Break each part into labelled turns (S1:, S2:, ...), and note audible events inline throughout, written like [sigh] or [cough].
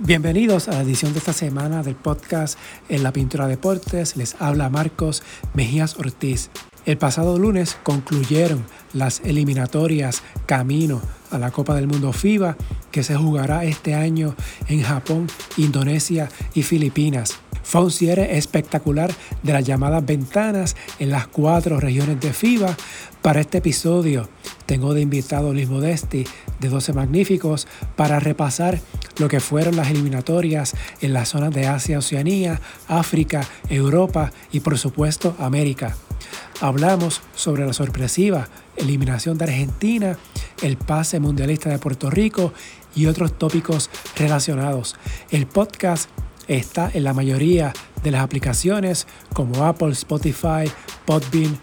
S1: Bienvenidos a la edición de esta semana del podcast En la Pintura Deportes. Les habla Marcos Mejías Ortiz. El pasado lunes concluyeron las eliminatorias camino a la Copa del Mundo FIBA que se jugará este año en Japón, Indonesia y Filipinas. Fue un cierre espectacular de las llamadas ventanas en las cuatro regiones de FIBA. Para este episodio tengo de invitado Luis Modesti de 12 Magníficos para repasar lo que fueron las eliminatorias en las zonas de Asia, Oceanía, África, Europa y por supuesto América. Hablamos sobre la sorpresiva eliminación de Argentina, el pase mundialista de Puerto Rico y otros tópicos relacionados. El podcast Está en la mayoría de las aplicaciones como Apple, Spotify, Podbean,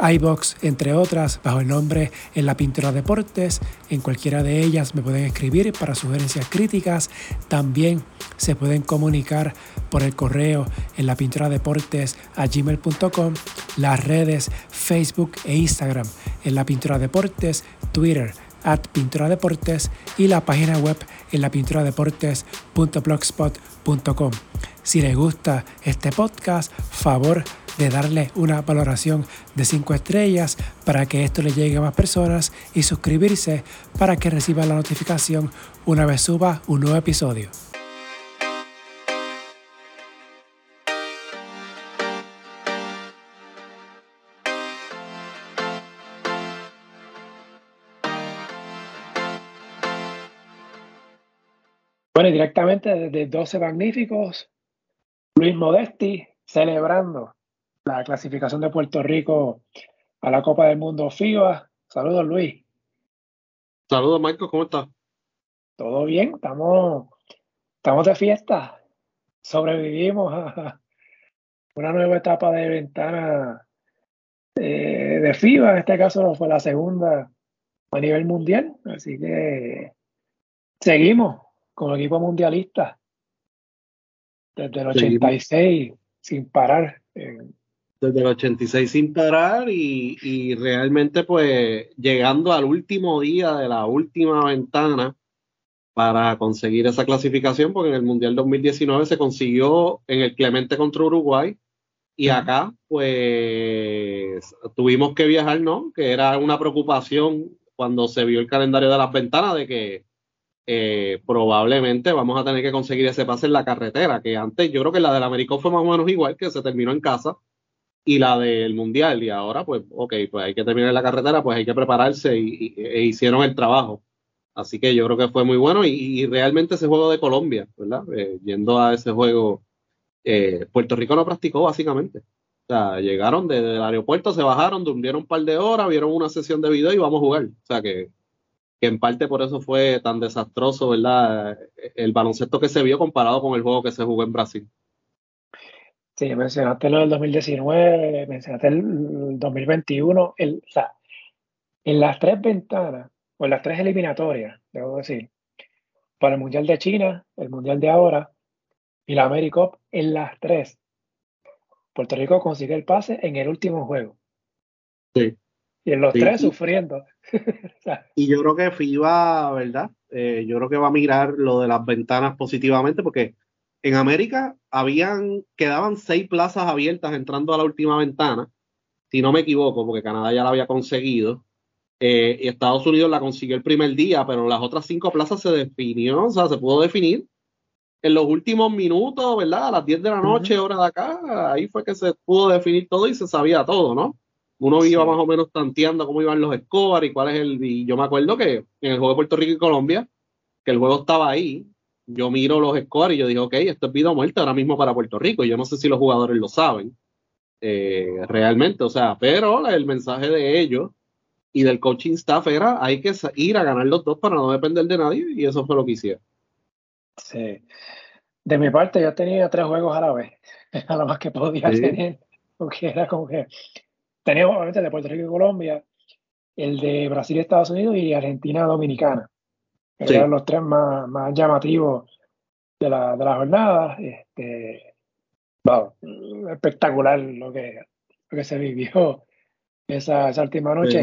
S1: iBox, entre otras, bajo el nombre En la Pintura Deportes. En cualquiera de ellas me pueden escribir para sugerencias críticas. También se pueden comunicar por el correo en la pintura deportes a gmail.com, las redes Facebook e Instagram en la pintura deportes, Twitter at Pintura Deportes y la página web en la lapinturadeportes.blogspot.com. Si les gusta este podcast, favor de darle una valoración de 5 estrellas para que esto le llegue a más personas y suscribirse para que reciba la notificación una vez suba un nuevo episodio. Bueno, directamente desde 12 Magníficos, Luis Modesti celebrando la clasificación de Puerto Rico a la Copa del Mundo FIBA. Saludos, Luis.
S2: Saludos, Marco, ¿cómo estás?
S1: Todo bien, estamos, estamos de fiesta. Sobrevivimos a una nueva etapa de ventana eh, de FIBA. En este caso fue la segunda a nivel mundial. Así que seguimos como equipo mundialista desde el 86 sin parar.
S2: Desde el 86 sin parar y, realmente pues llegando al último día de la última ventana para conseguir esa clasificación, porque en el Mundial 2019 se consiguió en el Clemente contra Uruguay y acá pues tuvimos que viajar, ¿no? Que era una preocupación cuando se vio el calendario de las ventanas de que eh, probablemente vamos a tener que conseguir ese pase en la carretera, que antes yo creo que la del América fue más o menos igual, que se terminó en casa, y la del Mundial, y ahora pues, ok, pues hay que terminar la carretera, pues hay que prepararse y, e hicieron el trabajo. Así que yo creo que fue muy bueno y, realmente ese juego de Colombia, ¿verdad? Eh, yendo a ese juego, eh, Puerto Rico no practicó básicamente. O sea, llegaron desde el aeropuerto, se bajaron, durmieron un par de horas, vieron una sesión de video y vamos a jugar. O sea que que en parte por eso fue tan desastroso, ¿verdad? El baloncesto que se vio comparado con el juego que se jugó en Brasil.
S1: Sí, mencionaste lo del 2019, mencionaste el 2021, el, o sea, en las tres ventanas, o en las tres eliminatorias, debo decir, para el Mundial de China, el Mundial de ahora y la AmeriCup, en las tres, Puerto Rico consigue el pase en el último juego.
S2: Sí.
S1: Y en los tres sufriendo. [laughs]
S2: y yo creo que FIBA, ¿verdad? Eh, yo creo que va a mirar lo de las ventanas positivamente porque en América habían, quedaban seis plazas abiertas entrando a la última ventana, si no me equivoco, porque Canadá ya la había conseguido. Eh, y Estados Unidos la consiguió el primer día, pero las otras cinco plazas se definió, o sea, se pudo definir en los últimos minutos, ¿verdad? A las 10 de la noche, hora de acá, ahí fue que se pudo definir todo y se sabía todo, ¿no? uno iba más o menos tanteando cómo iban los scores y cuál es el. Y yo me acuerdo que en el juego de Puerto Rico y Colombia, que el juego estaba ahí, yo miro los scores y yo digo, ok, esto es vida o muerte ahora mismo para Puerto Rico. Yo no sé si los jugadores lo saben eh, realmente, o sea, pero el mensaje de ellos y del coaching staff era: hay que ir a ganar los dos para no depender de nadie, y eso fue lo que hicieron.
S1: Sí. De mi parte, yo tenía tres juegos a la vez, [laughs] a lo más que podía tener, porque era como que teníamos obviamente el de Puerto Rico y Colombia, el de Brasil y Estados Unidos y Argentina Dominicana. Eran los tres más, más llamativos de la, de la jornada. Este, espectacular lo que, lo que se vivió esa, esa última noche.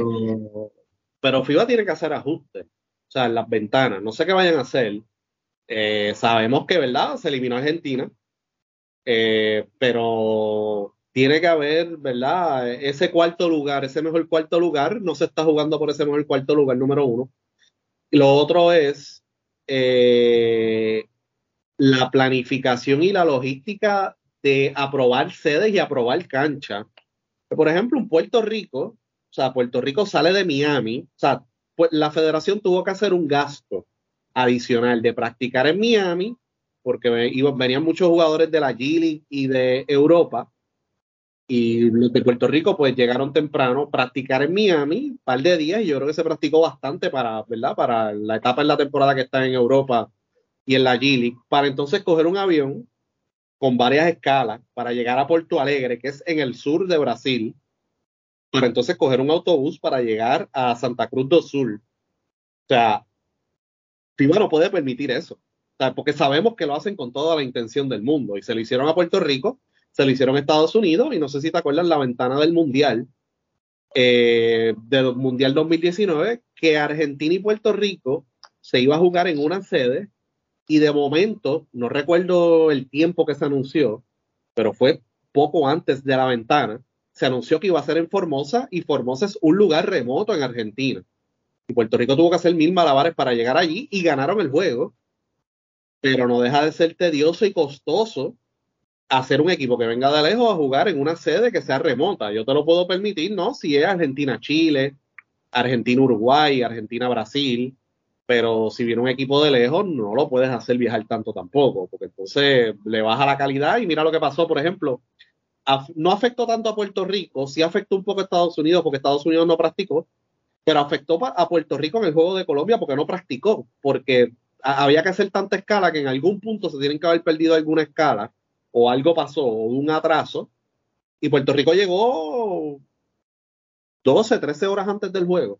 S2: Pero, FIBA tiene que hacer ajustes, o sea, en las ventanas. No sé qué vayan a hacer, Eh, sabemos que, ¿verdad? Se eliminó Argentina, eh, pero tiene que haber, ¿verdad? Ese cuarto lugar, ese mejor cuarto lugar, no se está jugando por ese mejor cuarto lugar número uno. Lo otro es eh, la planificación y la logística de aprobar sedes y aprobar cancha. Por ejemplo, en Puerto Rico, o sea, Puerto Rico sale de Miami, o sea, pues la federación tuvo que hacer un gasto adicional de practicar en Miami, porque venían muchos jugadores de la G y de Europa, y los de Puerto Rico pues llegaron temprano, practicar en Miami, un par de días, y yo creo que se practicó bastante para, ¿verdad? Para la etapa en la temporada que está en Europa y en la G para entonces coger un avión con varias escalas para llegar a Porto Alegre, que es en el sur de Brasil, para entonces coger un autobús para llegar a Santa Cruz do Sul. O sea, FIBA no puede permitir eso, porque sabemos que lo hacen con toda la intención del mundo y se lo hicieron a Puerto Rico, se lo hicieron Estados Unidos y no sé si te acuerdas la ventana del Mundial, eh, del Mundial 2019, que Argentina y Puerto Rico se iba a jugar en una sede y de momento, no recuerdo el tiempo que se anunció, pero fue poco antes de la ventana, se anunció que iba a ser en Formosa y Formosa es un lugar remoto en Argentina. Y Puerto Rico tuvo que hacer mil malabares para llegar allí y ganaron el juego. Pero no deja de ser tedioso y costoso hacer un equipo que venga de lejos a jugar en una sede que sea remota. Yo te lo puedo permitir, ¿no? Si es Argentina-Chile, Argentina-Uruguay, Argentina-Brasil, pero si viene un equipo de lejos, no lo puedes hacer viajar tanto tampoco, porque entonces le baja la calidad y mira lo que pasó, por ejemplo, no afectó tanto a Puerto Rico, sí afectó un poco a Estados Unidos, porque Estados Unidos no practicó, pero afectó a Puerto Rico en el juego de Colombia porque no practicó, porque había que hacer tanta escala que en algún punto se tienen que haber perdido alguna escala, o algo pasó, o un atraso, y Puerto Rico llegó 12, 13 horas antes del juego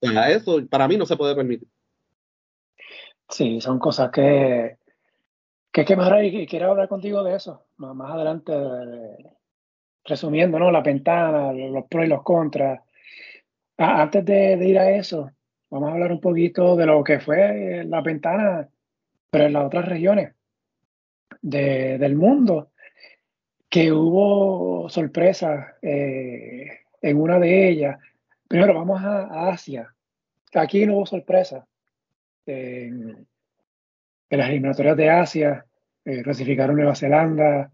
S2: eso para mí no se puede permitir.
S1: Sí, son cosas que, que hay que mejorar y quiero hablar contigo de eso más, adelante, resumiendo, ¿no? La ventana, los pros y los contras. antes de, ir a eso, vamos a hablar un poquito de lo que fue la ventana, pero en las otras regiones del mundo, que hubo sorpresas eh, en una de ellas Primero vamos a, Asia. Aquí no hubo sorpresa. En, las eliminatorias de Asia eh, clasificaron Nueva Zelanda,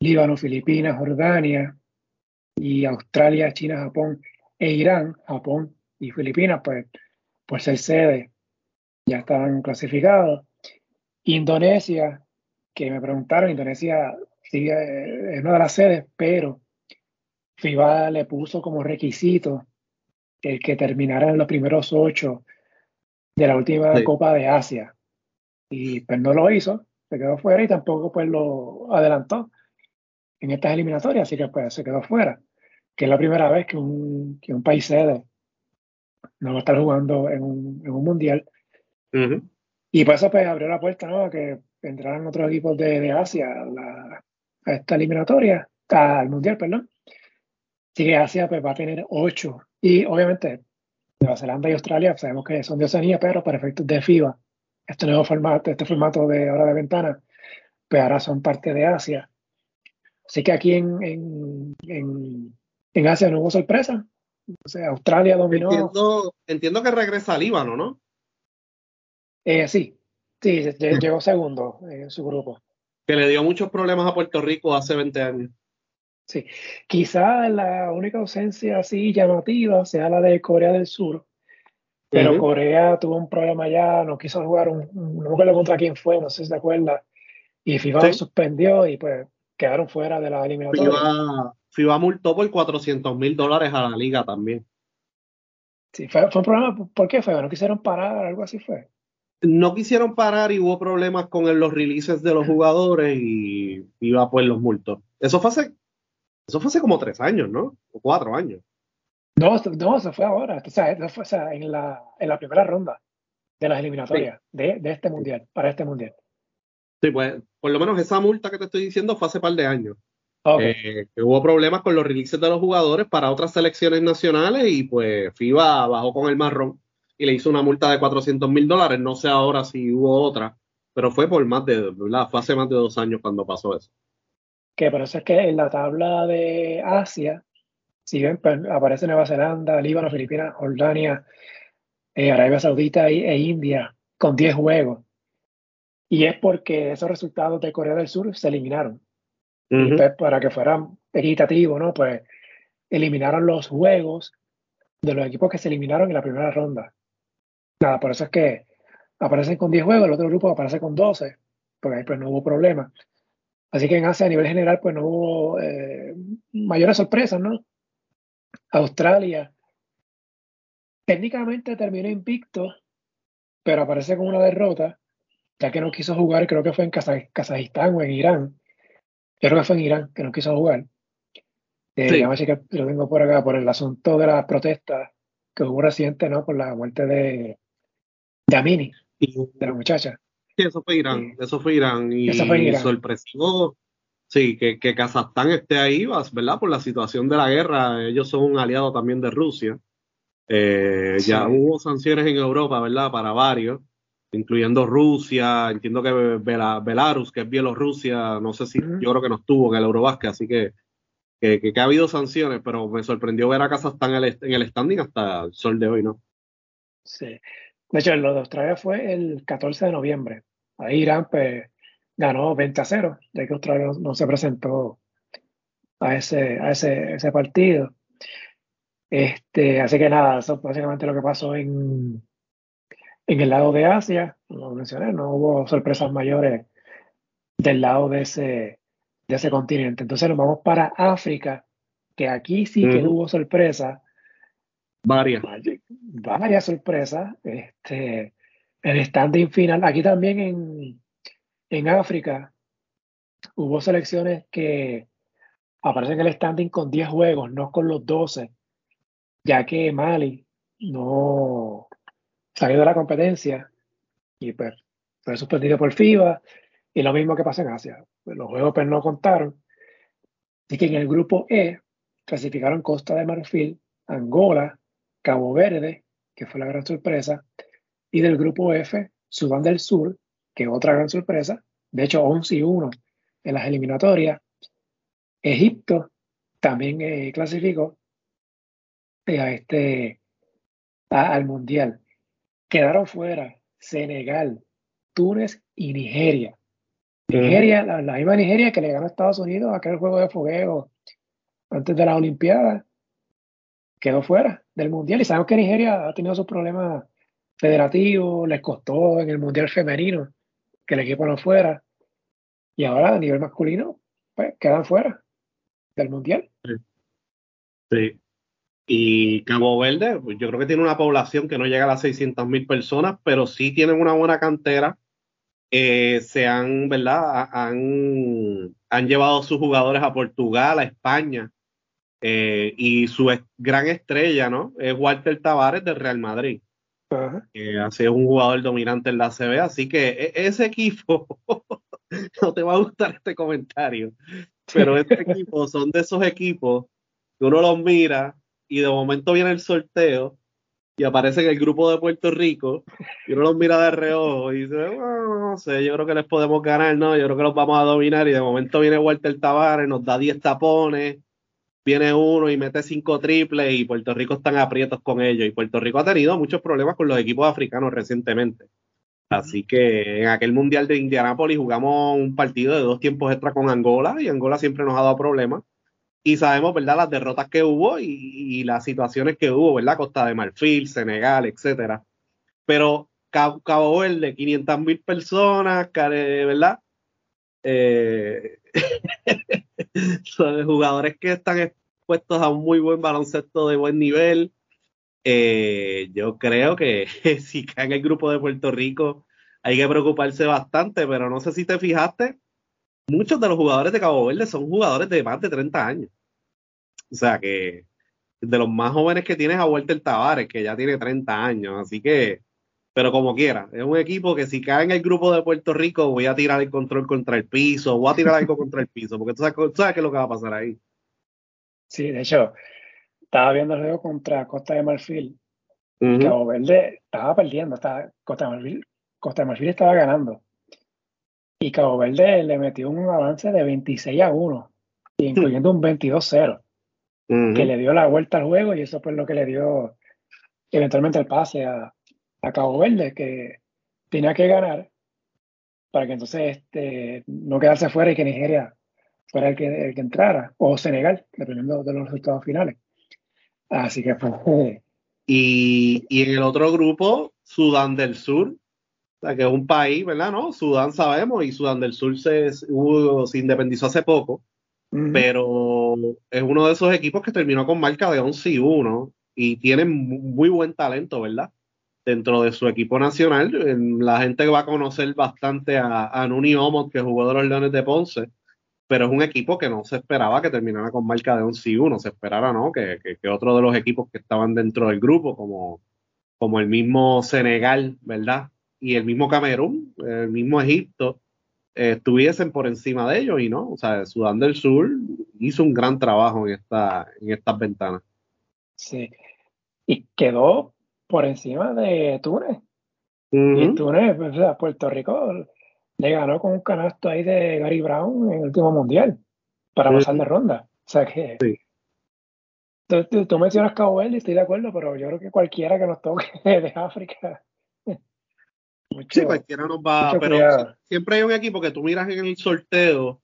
S1: Líbano, Filipinas, Jordania y Australia, China, Japón e Irán, Japón y Filipinas, pues por ser sede ya estaban clasificados. Indonesia, que me preguntaron, Indonesia sigue, es una de las sedes, pero FIBA le puso como requisito el que terminara en los primeros ocho de la última Copa de Asia. Y pues no lo hizo, se quedó fuera y tampoco pues lo adelantó en estas eliminatorias, así que pues se quedó fuera, que es la primera vez que un, que un país sede no va a estar jugando en un, en un mundial. Y por eso pues abrió la puerta ¿no? que entraran otros equipos de, de Asia a, a, esta eliminatoria, al mundial, perdón. Así que Asia pues va a tener ocho y obviamente, Nueva Zelanda y Australia sabemos que son de Oceanía, pero para efectos de FIBA, este nuevo formato, este formato de hora de ventana, pues ahora son parte de Asia. Así que aquí en, en, en, Asia no hubo sorpresa. O sea, Australia dominó.
S2: Entiendo, entiendo que regresa a Líbano, ¿no?
S1: Eh, sí, sí, llegó segundo en su grupo.
S2: Que le dio muchos problemas a Puerto Rico hace 20 años.
S1: Sí, quizá la única ausencia así llamativa sea la de Corea del Sur, pero Corea tuvo un problema ya, no quiso jugar, un, no me acuerdo contra quién fue, no sé si te acuerdas, y FIFA lo suspendió y pues quedaron fuera de la eliminatoria.
S2: FIBA, FIBA multó por 400 mil dólares a la liga también.
S1: Sí, fue, fue, un problema, ¿por qué fue? ¿No quisieron parar? Algo así fue.
S2: No quisieron parar y hubo problemas con los releases de los jugadores y FIBA pues los multó. Eso fue hace eso fue hace como tres años, ¿no? O cuatro años.
S1: No, no, eso fue ahora. O sea, eso fue en, la, en la primera ronda de las eliminatorias de, de, este mundial, para este mundial.
S2: Sí, pues por lo menos esa multa que te estoy diciendo fue hace par de años. Eh, hubo problemas con los releases de los jugadores para otras selecciones nacionales y pues FIBA bajó con el marrón y le hizo una multa de 400 mil dólares. No sé ahora si hubo otra pero fue por más de, ¿verdad? Fue hace más de dos años cuando pasó eso.
S1: Que por eso es que en la tabla de Asia, si ven, pues, aparece Nueva Zelanda, Líbano, Filipinas, Jordania, eh, Arabia Saudita e, India con 10 juegos. Y es porque esos resultados de Corea del Sur se eliminaron. Pues, para que fueran equitativos, ¿no? Pues eliminaron los juegos de los equipos que se eliminaron en la primera ronda. Nada, por eso es que aparecen con 10 juegos, el otro grupo aparece con 12, porque ahí pues no hubo problema. Así que en Asia a nivel general pues no hubo eh, mayores sorpresas, ¿no? Australia técnicamente terminó invicto, pero aparece con una derrota, ya que no quiso jugar, creo que fue en Kazajistán o en Irán. Yo creo que fue en Irán que no quiso jugar. Eh, sí. Que lo tengo por acá, por el asunto de las protestas que hubo reciente, ¿no? Por la muerte de, de Amini, de la muchacha.
S2: Sí, eso fue Irán, eso fue Irán. Y eso fue Irán. sorpresivo, sí, que, que Kazajstán esté ahí, ¿verdad? Por la situación de la guerra. Ellos son un aliado también de Rusia. Eh, ya hubo sanciones en Europa, ¿verdad? Para varios, incluyendo Rusia, entiendo que Belarus, que es Bielorrusia, no sé si, yo creo que no estuvo en el Eurobasket, así que que, ha habido sanciones, pero me sorprendió ver a Kazajstán en el, en el standing hasta el sol de hoy, ¿no?
S1: Sí. De hecho, lo de Australia fue el 14 de noviembre. Ahí Irán pues, ganó 20 a 0, de que Australia no, se presentó a ese, a ese, ese partido. Este, así que nada, eso es básicamente lo que pasó en, en el lado de Asia, como mencioné, no hubo sorpresas mayores del lado de ese, de ese continente. Entonces nos vamos para África, que aquí sí que hubo sorpresa.
S2: Varias.
S1: Varias sorpresas. Este, el standing final, aquí también en, en África, hubo selecciones que aparecen en el standing con 10 juegos, no con los 12 ya que Mali no salió de la competencia y pues, fue suspendido por FIBA y lo mismo que pasa en Asia. Los juegos pues no contaron. Así que en el grupo E clasificaron Costa de Marfil, Angola, Cabo Verde, que fue la gran sorpresa, y del grupo F, Sudán del Sur, que otra gran sorpresa, de hecho 11 y 1 en las eliminatorias. Egipto también eh, clasificó a este, al Mundial. Quedaron fuera Senegal, Túnez y Nigeria. Nigeria, la, misma Nigeria que le ganó a Estados Unidos aquel juego de fogueo antes de la Olimpiada, quedó fuera del Mundial. Y sabemos que Nigeria ha tenido sus problemas federativos, les costó en el Mundial femenino que el equipo no fuera. Y ahora a nivel masculino, pues quedan fuera del Mundial.
S2: sí. Y Cabo Verde, pues, yo creo que tiene una población que no llega a las 600 mil personas, pero sí tienen una buena cantera. Eh, se han, ¿verdad? Han, han llevado sus jugadores a Portugal, a España. Eh, y su gran estrella, ¿no? Es Walter Tavares del Real Madrid. Que ha sido un jugador dominante en la CB, así que e, ese equipo, [laughs] no te va a gustar este comentario, pero este [laughs] equipo son de esos equipos que uno los mira y de momento viene el sorteo y aparece en el grupo de Puerto Rico y uno los mira de reojo y dice, no sé, yo creo que les podemos ganar, no, yo creo que los vamos a dominar y de momento viene Walter Tavares, nos da 10 tapones, viene uno y mete 5 triples y Puerto Rico están aprietos con ellos y Puerto Rico ha tenido muchos problemas con los equipos africanos recientemente. Así que en aquel Mundial de Indianápolis jugamos un partido de dos tiempos extra con Angola y Angola siempre nos ha dado problemas y sabemos, ¿verdad?, las derrotas que hubo y, las situaciones que hubo, ¿verdad? Costa de Marfil, Senegal, etcétera. Pero Cabo, Verde, 500 mil personas, ¿verdad? Eh, [laughs] [laughs] son jugadores que están expuestos a un muy buen baloncesto de buen nivel. Eh, yo creo que [laughs] si cae en el grupo de Puerto Rico hay que preocuparse bastante, pero no sé si te fijaste, muchos de los jugadores de Cabo Verde son jugadores de más de 30 años. O sea que de los más jóvenes que tienes a Walter Tavares, que ya tiene 30 años, así que, pero como quiera, es un equipo que si cae en el grupo de Puerto Rico, voy a tirar el control contra el piso, voy a tirar algo contra el piso, porque tú sabes, qué es lo que va a pasar ahí.
S1: Sí, de hecho, estaba viendo el juego contra Costa de Marfil. Cabo Verde estaba perdiendo, estaba, Costa, de Marfil, Costa de Marfil estaba ganando. Y Cabo Verde le metió un avance de 26 a 1, incluyendo un 22-0, que le dio la vuelta al juego y eso fue lo que le dio eventualmente el pase a, a Cabo Verde, que tenía que ganar para que entonces este, no quedarse fuera y que Nigeria fuera el que, que entrara, o Senegal, dependiendo de los resultados finales. Así que fue.
S2: Y, y en el otro grupo, Sudán del Sur, que es un país, ¿verdad? ¿No? Sudán sabemos y Sudán del Sur se, se independizó hace poco, pero es uno de esos equipos que terminó con marca de 11 y 1 y tienen muy buen talento, ¿verdad? Dentro de su equipo nacional, la gente va a conocer bastante a, a Nuni Omot, que jugó de los Leones de Ponce, pero es un equipo que no se esperaba que terminara con marca de 11 y 1, se esperara, ¿no? Que, que, otro de los equipos que estaban dentro del grupo, como, como el mismo Senegal, ¿verdad? y el mismo Camerún, el mismo Egipto, eh, estuviesen por encima de ellos y no, o sea, Sudán del Sur hizo un gran trabajo en, esta, en estas ventanas.
S1: Sí, y quedó por encima de Túnez. Y Túnez, o sea, Puerto Rico le ganó con un canasto ahí de Gary Brown en el último mundial para pasar de ronda. O sea que. Sí. Tú, tú, mencionas Cabo Verde, estoy de acuerdo, pero yo creo que cualquiera que nos toque [laughs] de África
S2: sí, cualquiera nos va, pero siempre hay un equipo que tú miras en el sorteo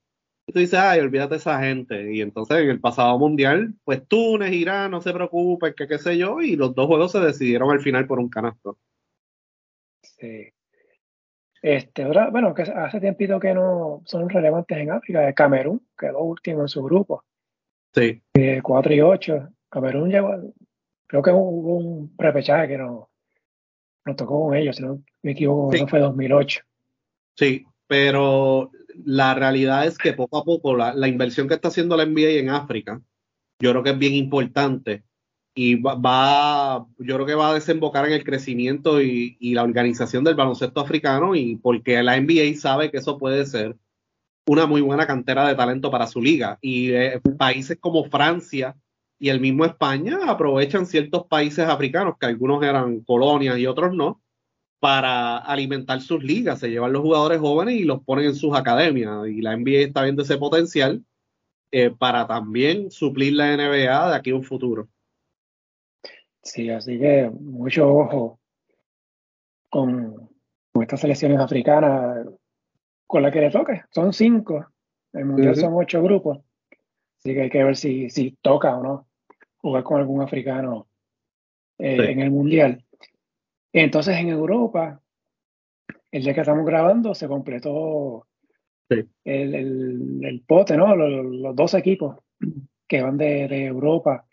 S2: y tú dices, ay, olvídate de esa gente. Y entonces en el pasado mundial, pues Túnez, Irán, no se preocupen, que qué sé yo, y los dos juegos se decidieron al final por un canasto.
S1: Sí. Este, ahora, bueno, que hace tiempito que no son relevantes en África, Camerún, quedó último en su grupo.
S2: Sí.
S1: 4 y 8. Camerún llegó, creo que hubo un prepechaje que no, nos tocó con ellos, si no me equivoco, eso fue 2008.
S2: Sí, pero la realidad es que poco a poco la, la, inversión que está haciendo la NBA en África, yo creo que es bien importante y va, va yo creo que va a desembocar en el crecimiento y, y, la organización del baloncesto africano y porque la NBA sabe que eso puede ser una muy buena cantera de talento para su liga. Y eh, países como Francia y el mismo España aprovechan ciertos países africanos, que algunos eran colonias y otros no, para alimentar sus ligas. Se llevan los jugadores jóvenes y los ponen en sus academias. Y la NBA está viendo ese potencial eh, para también suplir la NBA de aquí a un futuro.
S1: Sí, así que mucho ojo con, con estas selecciones africanas, con la que le toque. Son cinco. El mundial son ocho grupos. Así que hay que ver si, si toca o no jugar con algún africano eh, sí. en el Mundial. Entonces en Europa, el día que estamos grabando, se completó sí. el, el, el, pote, ¿no? Los, los, dos equipos que van de, de Europa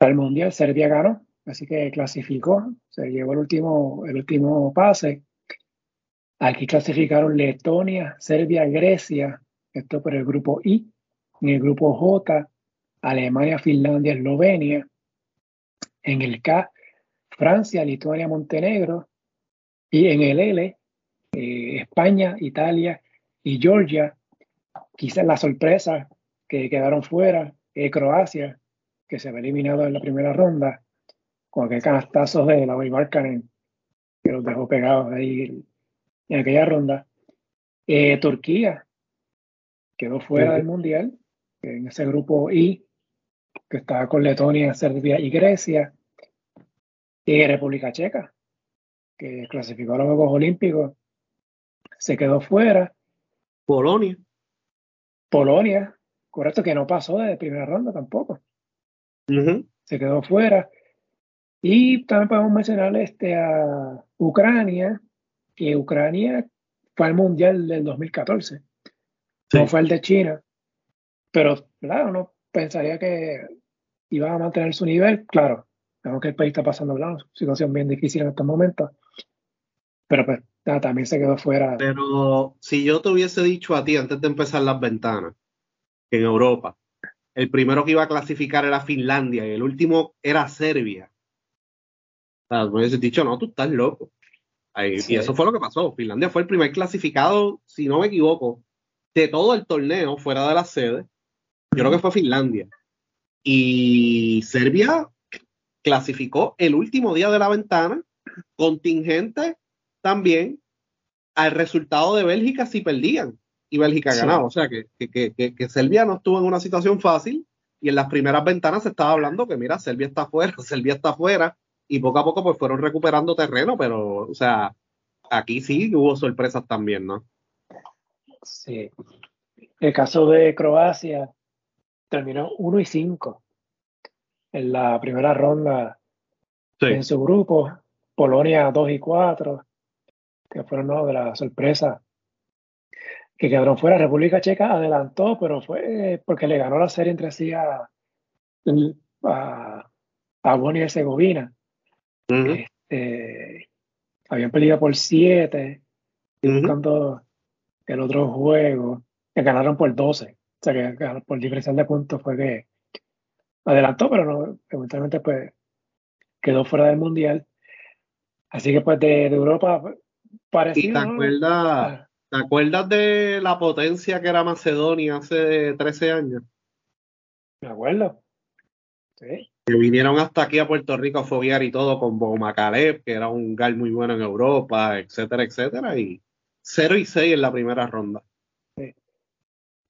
S1: al Mundial. Serbia ganó, así que clasificó, se llevó el último, el último pase. Aquí clasificaron Letonia, Serbia, Grecia, esto por el grupo I. En el grupo J, Alemania, Finlandia, Eslovenia. En el K, Francia, Lituania, Montenegro. Y en el L, eh, España, Italia y Georgia. Quizás la sorpresa que quedaron fuera, eh, Croacia, que se había eliminado en la primera ronda, con aquel canastazo de la Markkanen, que los dejó pegados ahí en aquella ronda. Eh, Turquía quedó fuera del Mundial, en ese grupo I, que estaba con Letonia, Serbia y Grecia, y República Checa, que clasificó a los Juegos Olímpicos, se quedó fuera.
S2: Polonia.
S1: Polonia, correcto, que no pasó de primera ronda tampoco. Uh -huh. Se quedó fuera. Y también podemos mencionar este, a Ucrania, que Ucrania fue al Mundial del 2014. Sí. No fue el de China. Pero, claro, uno pensaría que iba a mantener su nivel. Claro, creo que el país está pasando una situación bien difícil en estos momentos. Pero pues nada, también se quedó fuera.
S2: Pero si yo te hubiese dicho a ti antes de empezar las ventanas, que en Europa, el primero que iba a clasificar era Finlandia y el último era Serbia. O sea, me hubiese dicho, no, tú estás loco. Ahí, sí. Y eso fue lo que pasó. Finlandia fue el primer clasificado, si no me equivoco, de todo el torneo fuera de la sede. Yo creo que fue Finlandia. Y Serbia clasificó el último día de la ventana, contingente también, al resultado de Bélgica si perdían y Bélgica ganaba. O sea que, que, que, que, Serbia no estuvo en una situación fácil y en las primeras ventanas se estaba hablando que mira, Serbia está afuera, [laughs] Serbia está afuera y poco a poco pues fueron recuperando terreno, pero o sea, aquí sí hubo sorpresas también, ¿no?
S1: Sí. El caso de Croacia terminó 1 y 5 en la primera ronda en su grupo. Polonia 2 y 4, que fueron ¿no? de la sorpresa que quedaron fuera. República Checa adelantó, pero fue porque le ganó la serie entre sí a, a, a y Herzegovina. este, habían perdido por 7, buscando el otro juego, que ganaron por 12. O sea, que por diferencial de puntos fue que adelantó, pero no, eventualmente pues quedó fuera del mundial. Así que pues de, Europa parecido.
S2: ¿Y te acuerdas, ah. te acuerdas de la potencia que era Macedonia hace 13 años?
S1: Me acuerdo. Sí.
S2: Que vinieron hasta aquí a Puerto Rico a foguear y todo con Boma que era un gal muy bueno en Europa, etcétera, etcétera. Y 0 y 6 en la primera ronda.
S1: Sí.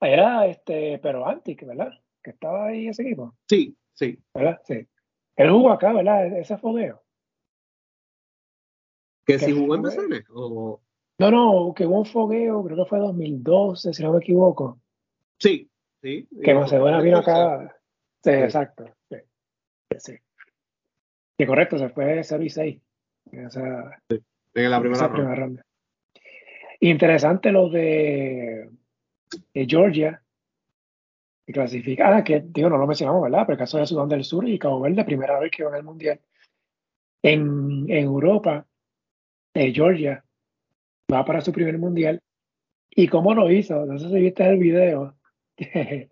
S1: Era este, pero Antic, ¿verdad? Que estaba ahí ese equipo.
S2: Sí, sí.
S1: ¿Verdad? Sí. Él jugó acá, ¿verdad? Ese fogueo.
S2: ¿Que si jugó en BCN? O...
S1: No, no, que hubo un fogueo, creo que fue 2012, si no me equivoco.
S2: Sí, sí.
S1: Que Macedonia vino acá. Sí, exacto. Sí. sí. Que correcto, se fue 0 y 6. O sea,
S2: sí, en la primera, ronda.
S1: Interesante lo de, Georgia, que clasifica, ah, que digo, no lo mencionamos, ¿verdad? Pero el caso de Sudán del Sur y Cabo Verde, primera vez que van al Mundial. En, en Europa, Georgia va para su primer mundial. ¿Y cómo lo hizo? No sé si viste el video. [laughs]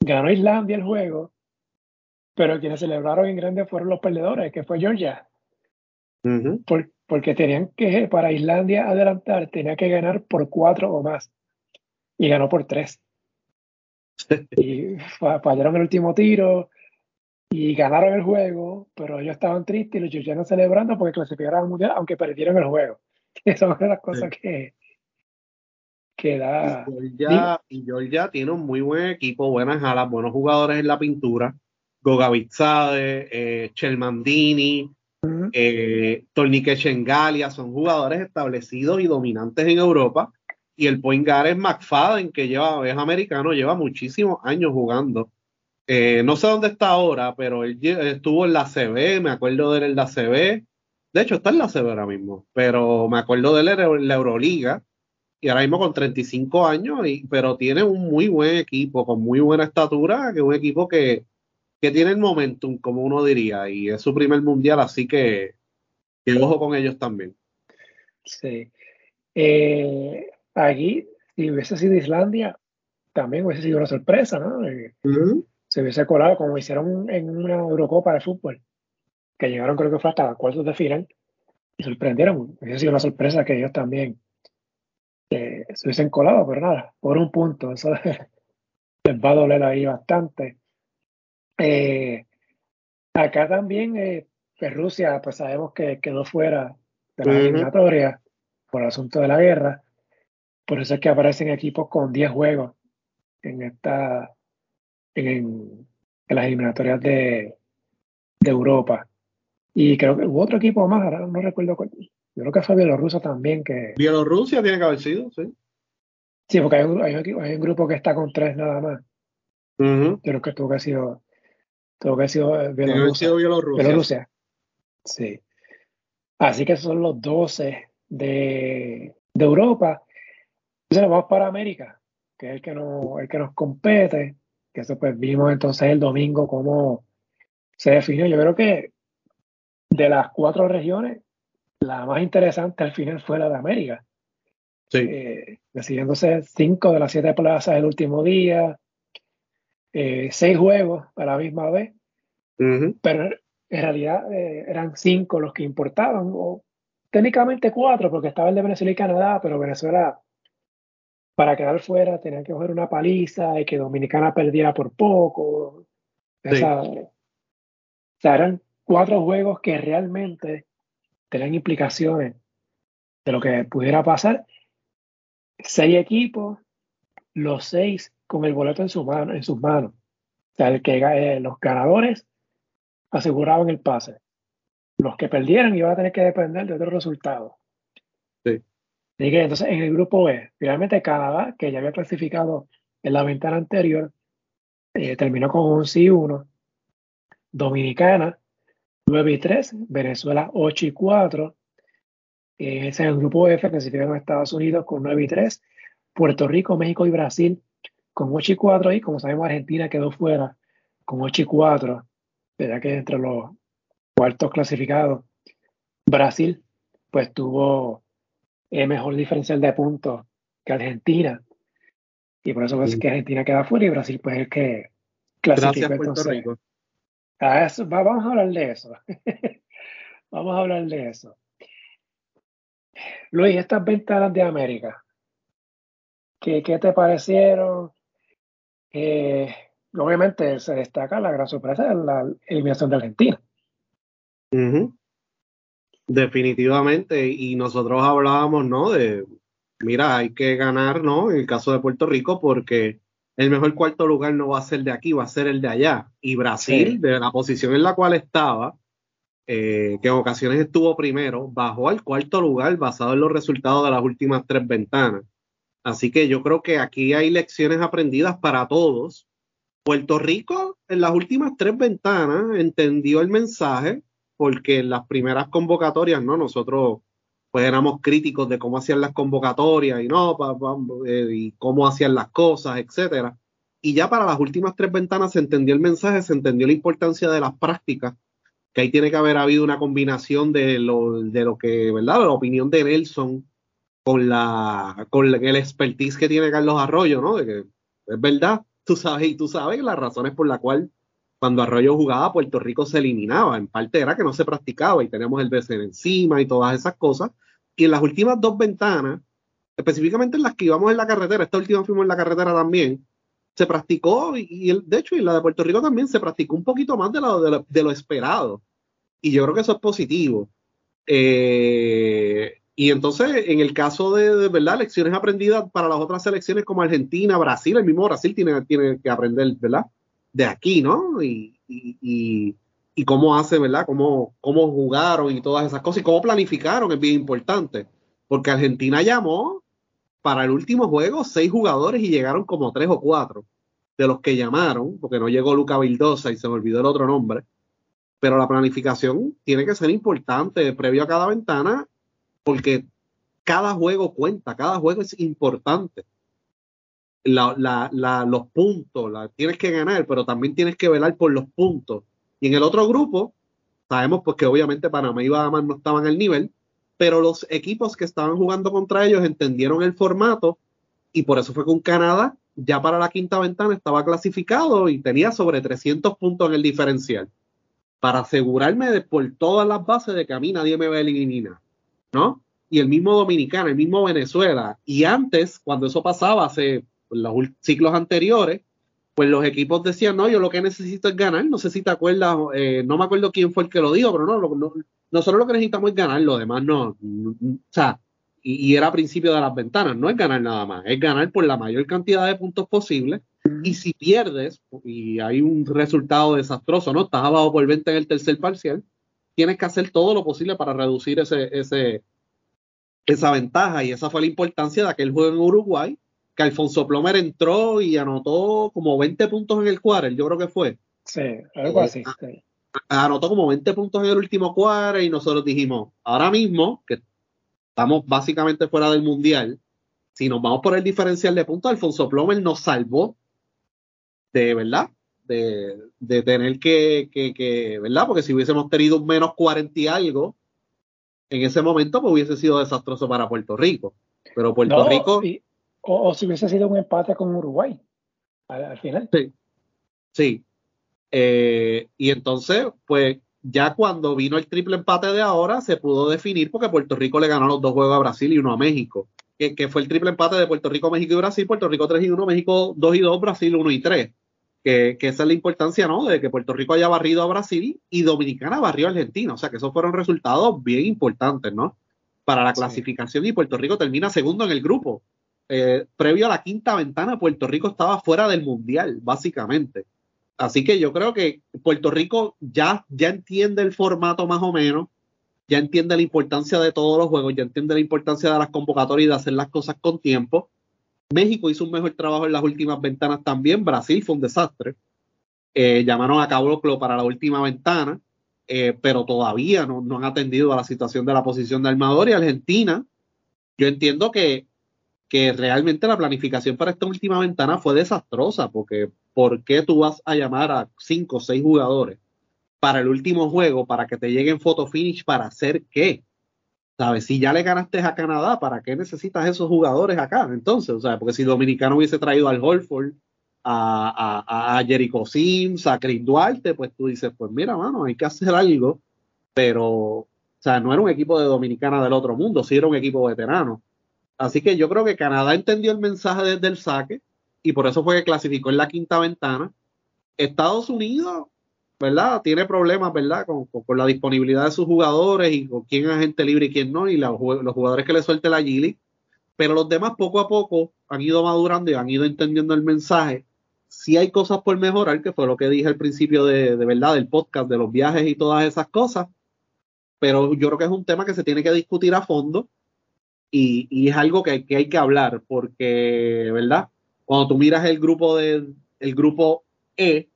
S1: ganó Islandia el juego, pero quienes celebraron en grande fueron los perdedores, que fue Georgia. porque tenían que, para Islandia adelantar, tenía que ganar por cuatro o más. Y ganó por tres. Y fallaron el último tiro, y ganaron el juego, pero ellos estaban tristes y los georgianos celebrando porque clasificaron al mundial, aunque perdieron el juego. [laughs] Esa es una de las cosas que, que da.
S2: Y Georgia, tiene un muy buen equipo, buenas alas, buenos jugadores en la pintura. Gogavitsade, eh, Chelmandini, eh, Tornique Chengalia, son jugadores establecidos y dominantes en Europa. Y el point guard McFadden, que lleva, es americano, lleva muchísimos años jugando eh, no sé dónde está ahora, pero él estuvo en la CB, me acuerdo de él en la CB. De hecho, está en la CB ahora mismo, pero me acuerdo de él en la Euroliga. Y ahora mismo con 35 años, pero tiene un muy buen equipo, con muy buena estatura, que es un equipo que, tiene el momentum, como uno diría, y es su primer mundial, así que, que ojo con ellos también.
S1: Sí. Eh, aquí, si hubiese sido Islandia, también hubiese sido una sorpresa, ¿no? Eh, se hubiese colado como hicieron en una Eurocopa de fútbol, que llegaron creo que fue hasta cuartos de final y sorprendieron. Hubiese sido una sorpresa que ellos también se hubiesen colado, pero nada, por un punto, eso [laughs] les va a doler ahí bastante. Eh, acá también, eh, pues Rusia, pues sabemos que quedó fuera de la eliminatoria por el asunto de la guerra. Por eso es que aparecen equipos con 10 juegos en esta en, las eliminatorias de, Europa. Y creo que hubo otro equipo más, ahora no recuerdo cuál. Yo creo que fue Bielorrusia también. que
S2: Bielorrusia tiene que haber sido, sí.
S1: Sí, porque hay un, hay un, grupo que está con tres nada más. Yo creo que tuvo que haber sido, tuvo que haber sido eh, Bielorrusia. Bielorrusia. Sí. Así que son los 12 de, de Europa. Entonces vamos para América, que es el que, no, el que nos compete que eso pues vimos entonces el domingo cómo se definió. Yo creo que de las cuatro regiones, la más interesante al final fue la de América.
S2: Sí.
S1: Eh, decidiéndose cinco de las siete plazas el último día, eh, seis juegos a la misma vez, pero en realidad eh, eran cinco los que importaban, o técnicamente cuatro, porque estaba el de Venezuela y Canadá, pero Venezuela para quedar fuera tenían que coger una paliza y que Dominicana perdiera por poco. o sea, eran cuatro juegos que realmente tenían implicaciones de lo que pudiera pasar seis equipos, los seis con el boleto en, su mano, en sus manos. O sea, el que, eh, los ganadores aseguraban el pase. Los que perdieran iban a tener que depender de otro resultado.
S2: Sí.
S1: entonces, en el grupo E, finalmente Canadá, que ya había clasificado en la ventana anterior, eh, terminó con un sí 1. Dominicana, 9 y 3. Venezuela, 8 y 4. Eh, ese es el grupo F, clasificaron Estados Unidos con 9 y 3. Puerto Rico, México y Brasil con 8 y 4 y como sabemos Argentina quedó fuera con 8 y 4, ya que entre los cuartos clasificados Brasil pues tuvo el mejor diferencial de puntos que Argentina y por eso es que Argentina queda fuera y Brasil pues es que clasificó
S2: Gracias, Puerto Rico.
S1: A eso, vamos a hablar de eso. [laughs] vamos a hablar de eso. Luis, estas ventanas de América, ¿qué, qué te parecieron? Eh, obviamente se destaca la gran sorpresa de la eliminación de Argentina.
S2: Definitivamente, y nosotros hablábamos, ¿no? De, mira, hay que ganar, ¿no? En el caso de Puerto Rico, porque el mejor cuarto lugar no va a ser de aquí, va a ser el de allá. Y Brasil, de la posición en la cual estaba, eh, que en ocasiones estuvo primero, bajó al cuarto lugar basado en los resultados de las últimas tres ventanas. Así que yo creo que aquí hay lecciones aprendidas para todos. Puerto Rico en las últimas tres ventanas entendió el mensaje porque en las primeras convocatorias, ¿no? Nosotros pues éramos críticos de cómo hacían las convocatorias y no, eh, y cómo hacían las cosas, etcétera. Y ya para las últimas tres ventanas se entendió el mensaje, se entendió la importancia de las prácticas, que ahí tiene que haber habido una combinación de lo, de lo que, ¿verdad? la opinión de Nelson con la con el expertise que tiene Carlos Arroyo, ¿no? De que es verdad, tú sabes, y tú sabes las razones por las cuales cuando Arroyo jugaba, Puerto Rico se eliminaba. En parte era que no se practicaba y tenemos el BCN encima y todas esas cosas. Y en las últimas dos ventanas, específicamente en las que íbamos en la carretera, esta última fuimos en la carretera también, se practicó y, el, de hecho, y la de Puerto Rico también se practicó un poquito más de lo, de de esperado. Y yo creo que eso es positivo. Eh, y entonces, en el caso de, verdad, lecciones aprendidas para las otras selecciones como Argentina, Brasil, el mismo Brasil tiene, tiene que aprender, ¿verdad? De aquí, ¿no? Y, y, y, cómo hace, ¿verdad? Cómo, cómo jugaron y todas esas cosas y cómo planificaron es bien importante. Porque Argentina llamó para el último juego seis jugadores y llegaron como tres o cuatro de los que llamaron, porque no llegó Luca Vildosa y se me olvidó el otro nombre. Pero la planificación tiene que ser importante previo a cada ventana porque cada juego cuenta, cada juego es importante. Los puntos, la, tienes que ganar, pero también tienes que velar por los puntos. Y en el otro grupo, sabemos pues que obviamente Panamá y Bahamas no estaban al nivel, pero los equipos que estaban jugando contra ellos entendieron el formato y por eso fue con Canadá ya para la quinta ventana estaba clasificado y tenía sobre 300 puntos en el diferencial para asegurarme de por todas las bases de que a mí nadie me va a. ¿no? Y el mismo Dominicano, el mismo Venezuela. Y antes, cuando eso pasaba, hace los ciclos anteriores, pues los equipos decían, no, yo lo que necesito es ganar. No sé si te acuerdas, eh, no me acuerdo quién fue el que lo dijo, pero no, no, nosotros lo que necesitamos es ganar, lo demás no. O sea, y, era principio de las ventanas, no es ganar nada más, es ganar por la mayor cantidad de puntos posible. Y si pierdes, y hay un resultado desastroso, ¿no? Estás abajo por 20 en el tercer parcial, tienes que hacer todo lo posible para reducir ese, ese, esa ventaja. Y esa fue la importancia de aquel juego en Uruguay, que Alfonso Plomer entró y anotó como 20 puntos en el quarter, yo creo que fue.
S1: Sí, algo así.
S2: Eh, anotó como 20 puntos en el último quarter y nosotros dijimos, ahora mismo, que estamos básicamente fuera del mundial, si nos vamos por el diferencial de puntos, Alfonso Plomer nos salvó de verdad de, tener que, que, ¿verdad? Porque si hubiésemos tenido un menos 40 y algo, en ese momento pues hubiese sido desastroso para Puerto Rico. Pero Puerto Rico...
S1: o, si hubiese sido un empate con Uruguay al, final.
S2: Sí. Sí. Eh, y entonces, pues ya cuando vino el triple empate de ahora, se pudo definir porque Puerto Rico le ganó los dos juegos a Brasil y uno a México. Que, que fue el triple empate de Puerto Rico, México y Brasil. Puerto Rico 3 y 1, México 2 y 2, Brasil 1 y 3 que, esa es la importancia, ¿no? De que Puerto Rico haya barrido a Brasil y Dominicana barrió a Argentina. O sea que esos fueron resultados bien importantes, ¿no? Para la clasificación y Puerto Rico termina segundo en el grupo. Eh, previo a la quinta ventana, Puerto Rico estaba fuera del Mundial, básicamente. Así que yo creo que Puerto Rico ya, ya entiende el formato más o menos, ya entiende la importancia de todos los juegos, ya entiende la importancia de las convocatorias y de hacer las cosas con tiempo. México hizo un mejor trabajo en las últimas ventanas también, Brasil fue un desastre. Eh, llamaron a Caboclo para la última ventana, eh, pero todavía no, no han atendido a la situación de la posición de armador y Argentina. Yo entiendo que que realmente la planificación para esta última ventana fue desastrosa, porque ¿por qué tú vas a llamar a cinco o seis jugadores para el último juego, para que te lleguen photo finish, para hacer qué? ¿Sabes? Si ya le ganaste a Canadá, ¿para qué necesitas esos jugadores acá? Entonces, o sea, porque si Dominicano hubiese traído al Holford, a, a, a Jericho Sims, a Chris Duarte, pues tú dices, pues mira, mano, hay que hacer algo, pero, o sea, no era un equipo de Dominicana del otro mundo, sí era un equipo veterano. Así que yo creo que Canadá entendió el mensaje desde el saque y por eso fue que clasificó en la quinta ventana. Estados Unidos, ¿verdad? Tiene problemas, ¿verdad? Con, la disponibilidad de sus jugadores y con quién es agente libre y quién no, y los jugadores que le suelte la Gili. Pero los demás poco a poco han ido madurando y han ido entendiendo el mensaje. Si hay cosas por mejorar, que fue lo que dije al principio de, de verdad del podcast, de los viajes y todas esas cosas. Pero yo creo que es un tema que se tiene que discutir a fondo y, es algo que, hay que hablar porque, ¿verdad? Cuando tú miras el grupo de, el grupo E,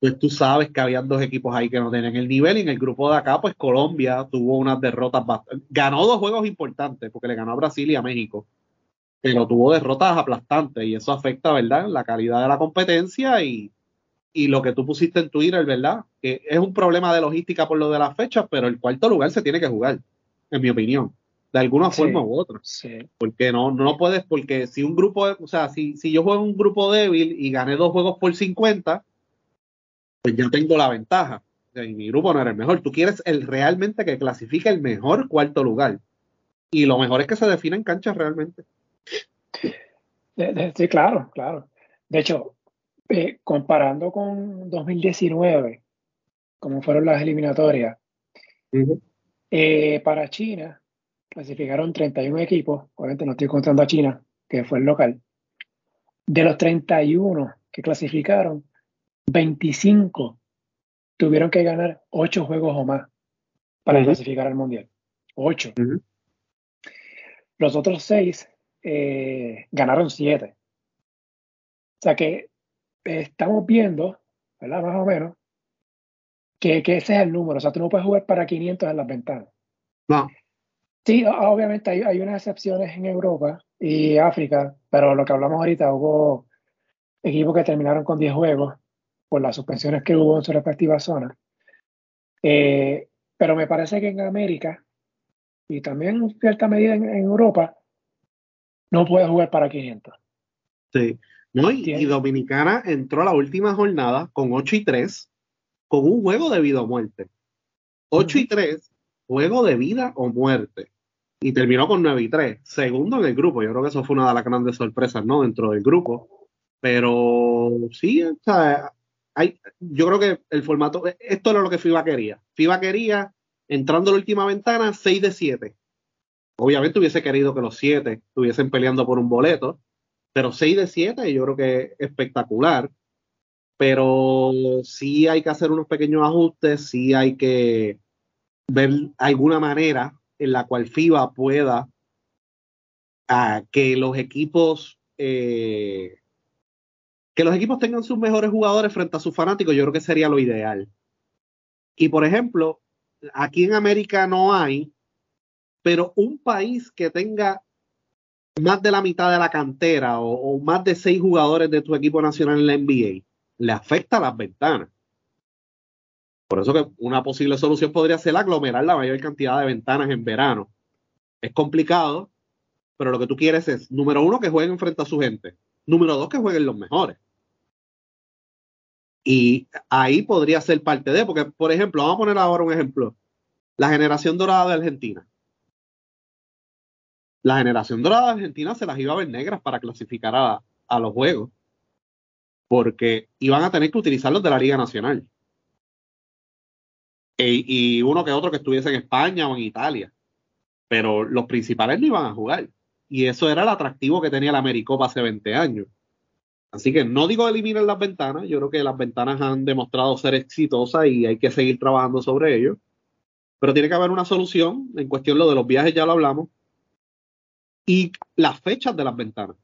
S2: pues tú sabes que habían dos equipos ahí que no tenían el nivel y en el grupo de acá, pues Colombia tuvo unas derrotas bastante, ganó dos juegos importantes porque le ganó a Brasil y a México, pero tuvo derrotas aplastantes y eso afecta, ¿verdad? La calidad de la competencia y, y lo que tú pusiste en Twitter, ¿verdad? Que es un problema de logística por lo de las fechas, pero el cuarto lugar se tiene que jugar, en mi opinión de alguna forma u otra. Porque no, no puedes, porque si un grupo, o sea, si, si yo juego un grupo débil y gané dos juegos por 50, pues ya tengo la ventaja. y mi grupo no era el mejor. Tú quieres el realmente que clasifique el mejor cuarto lugar. Y lo mejor es que se defina en canchas realmente.
S1: Sí, claro, claro. De hecho, eh, comparando con 2019, como fueron las eliminatorias, eh, para China, clasificaron 31 equipos, obviamente no estoy contando a China, que fue el local. De los 31 que clasificaron, 25 tuvieron que ganar 8 juegos o más para clasificar al Mundial. 8. Los otros 6 eh, ganaron 7. O sea que estamos viendo, ¿verdad? Más o menos, que, que, ese es el número. O sea, tú no puedes jugar para 500 en las ventanas.
S2: No.
S1: Sí, obviamente hay, hay, unas excepciones en Europa y África, pero lo que hablamos ahorita, hubo equipos que terminaron con 10 juegos por las suspensiones que hubo en su respectiva zona. Eh, pero me parece que en América y también en cierta medida en, Europa no puede jugar para 500.
S2: Sí, no, y, Dominicana entró a la última jornada con 8 y 3, con un juego de vida o muerte. 8 y 3, juego de vida o muerte y terminó con 9 y 3, segundo en el grupo. Yo creo que eso fue una de las grandes sorpresas, ¿no? Dentro del grupo. Pero sí, hay, yo creo que el formato, esto era lo que FIBA quería. FIBA quería, entrando a la última ventana, 6 de 7. Obviamente hubiese querido que los 7 estuviesen peleando por un boleto, pero 6 de 7 yo creo que es espectacular. Pero sí hay que hacer unos pequeños ajustes, sí hay que ver alguna manera en la cual FIBA pueda a que los equipos eh, que los equipos tengan sus mejores jugadores frente a sus fanáticos, yo creo que sería lo ideal. Y por ejemplo, aquí en América no hay, pero un país que tenga más de la mitad de la cantera o, más de seis jugadores de tu equipo nacional en la NBA, le afecta a las ventanas. Por eso que una posible solución podría ser aglomerar la mayor cantidad de ventanas en verano. Es complicado, pero lo que tú quieres es, número uno, que jueguen frente a su gente. Número dos, que jueguen los mejores. Y ahí podría ser parte de, porque, por ejemplo, vamos a poner ahora un ejemplo. La generación dorada de Argentina. La generación dorada de Argentina se las iba a ver negras para clasificar a, a los juegos, porque iban a tener que utilizarlos de la Liga Nacional. E, y uno que otro que estuviese en España o en Italia. Pero los principales no iban a jugar. y eso era el atractivo que tenía la Americopa hace 20 años. Así que no digo eliminar las ventanas, yo creo que las ventanas han demostrado ser exitosas y hay que seguir trabajando sobre ello. Pero tiene que haber una solución. En cuestión lo de los viajes ya lo hablamos. Y las fechas de las ventanas.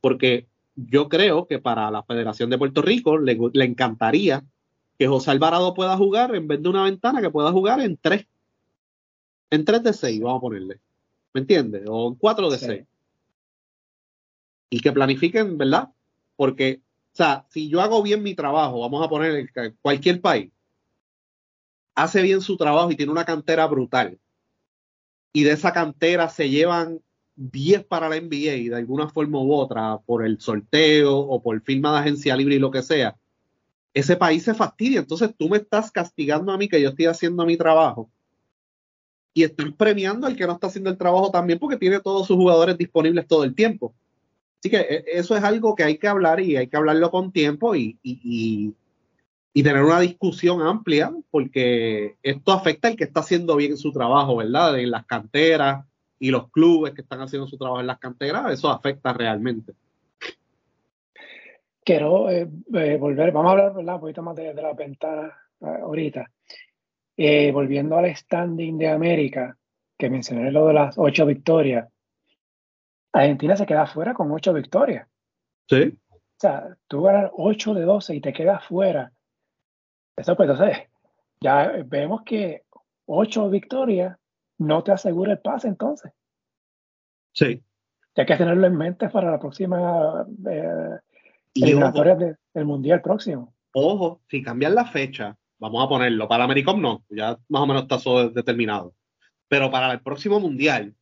S2: Porque yo creo que para la Federación de Puerto Rico le, le encantaría que José Alvarado pueda jugar en vez de una ventana que pueda jugar en tres. En tres de seis, vamos a ponerle. ¿Me entiendes? O en cuatro de seis. Y que planifiquen, ¿verdad? Porque, o sea, si yo hago bien mi trabajo, vamos a poner cualquier país, hace bien su trabajo y tiene una cantera brutal, y de esa cantera se llevan 10 para la NBA de alguna forma u otra, por el sorteo o por firma de agencia libre y lo que sea, ese país se fastidia. Entonces tú me estás castigando a mí que yo estoy haciendo mi trabajo y estás premiando al que no está haciendo el trabajo también porque tiene todos sus jugadores disponibles todo el tiempo. Así que eh, eso es algo que hay que hablar y hay que hablarlo con tiempo y, y, tener una discusión amplia, porque esto afecta al que está haciendo bien su trabajo, ¿verdad? En las canteras y los clubes que están haciendo su trabajo en las canteras, eso afecta realmente.
S1: Quiero eh, eh, volver, vamos a hablar ¿verdad? un poquito más de, la ventana ahorita. volviendo al standing de América, que mencioné lo de las ocho victorias, Argentina se queda fuera con ocho victorias.
S2: Sí.
S1: O sea, tú ganas 8 de 12 y te quedas fuera. Eso pues entonces, ya vemos que ocho victorias no te asegura el pase entonces.
S2: Sí.
S1: hay que tenerlo en mente para la próxima eh, del Mundial próximo.
S2: Ojo, si cambian la fecha, vamos a ponerlo, para Americom no, ya más o menos está todo determinado. Pero para el próximo Mundial,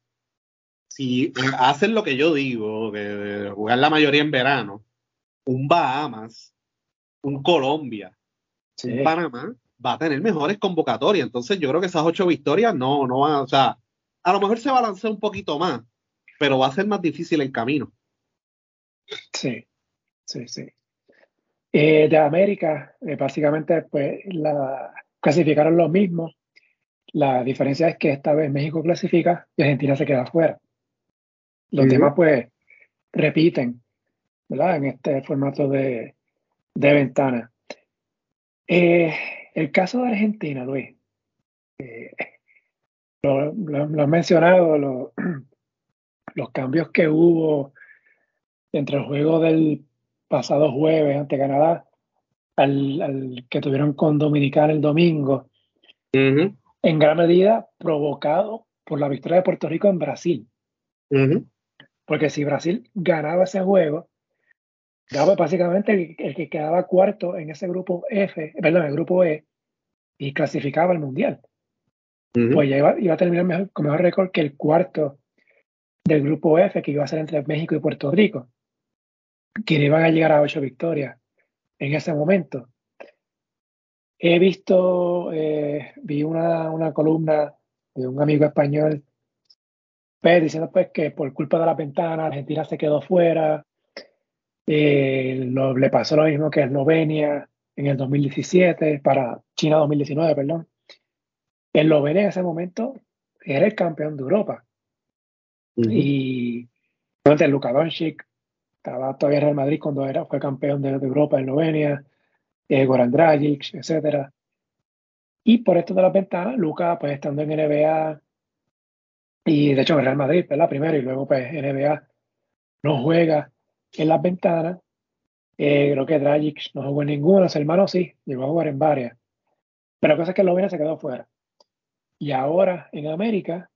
S2: si hacen lo que yo digo, de jugar la mayoría en verano, un Bahamas, un Colombia, un Panamá, va a tener mejores convocatorias. Entonces yo creo que esas ocho victorias no, no van, o sea, a lo mejor se balancea un poquito más, pero va a ser más difícil el camino.
S1: Sí, sí, sí. Eh, de América, eh, básicamente, pues la clasificaron los mismos. La diferencia es que esta vez México clasifica y Argentina se queda fuera. Los demás, pues, repiten, ¿verdad? En este formato de, ventana. Eh, el caso de Argentina, Luis, lo, lo, has mencionado, [clears throat] los cambios que hubo entre el juego del pasado jueves ante Canadá al, que tuvieron con Dominicana el domingo, en gran medida provocado por la victoria de Puerto Rico en Brasil. Porque si Brasil ganaba ese juego, daba básicamente el, que quedaba cuarto en ese grupo F, perdón, el grupo E, y clasificaba al Mundial. Pues ya iba, a terminar mejor, con mejor récord que el cuarto del grupo F, que iba a ser entre México y Puerto Rico, que iban a llegar a ocho victorias en ese momento. He visto, eh, vi una, una columna de un amigo español pues, diciendo pues que por culpa de la ventana Argentina se quedó fuera. Eh, le pasó lo mismo que Eslovenia en el 2017, para China 2019, perdón. Eslovenia en ese momento era el campeón de Europa. Y entonces Luka Doncic estaba todavía en Real Madrid cuando era, fue campeón de, Europa, Eslovenia, eh, Goran Dragic, etc. Y por esto de la ventana, Luka, pues estando en NBA, y de hecho, Real Madrid, la Primero y luego pues NBA no juega en las ventanas. Eh, creo que Dragic no jugó en ninguna, su hermano sí, llegó a jugar en varias. Pero la cosa es que Lovena se quedó fuera. Y ahora en América,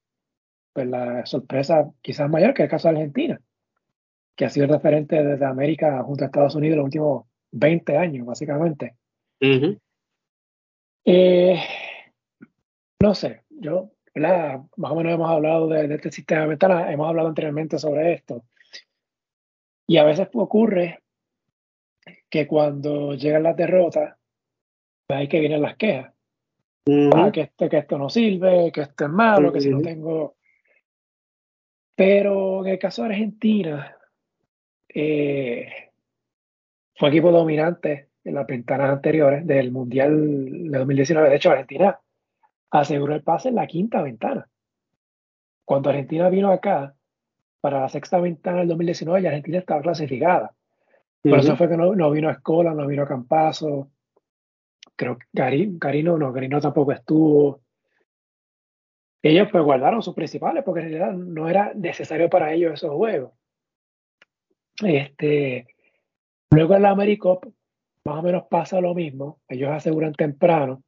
S1: pues la sorpresa quizás mayor que el caso de Argentina, que ha sido referente desde América junto a Estados Unidos los últimos 20 años, básicamente. Eh, no sé, yo más o menos hemos hablado de, este sistema mental, hemos hablado anteriormente sobre esto. Y a veces ocurre que cuando llegan las derrotas, hay que vienen las quejas. Ah, que, este, que esto no sirve, que esto es malo, que si no tengo... Pero en el caso de Argentina, eh, fue equipo dominante en las ventanas anteriores del Mundial de 2019. De hecho, Argentina aseguró el pase en la quinta ventana. Cuando Argentina vino acá, para la sexta ventana del 2019 y Argentina estaba clasificada. Por eso fue que no, no vino a Escola, no vino a Campazo. Creo que Carino no, Carino tampoco estuvo. Ellos pues guardaron sus principales porque en realidad no era necesario para ellos esos juegos. Este, luego en la AmeriCup más o menos pasa lo mismo. Ellos aseguran temprano.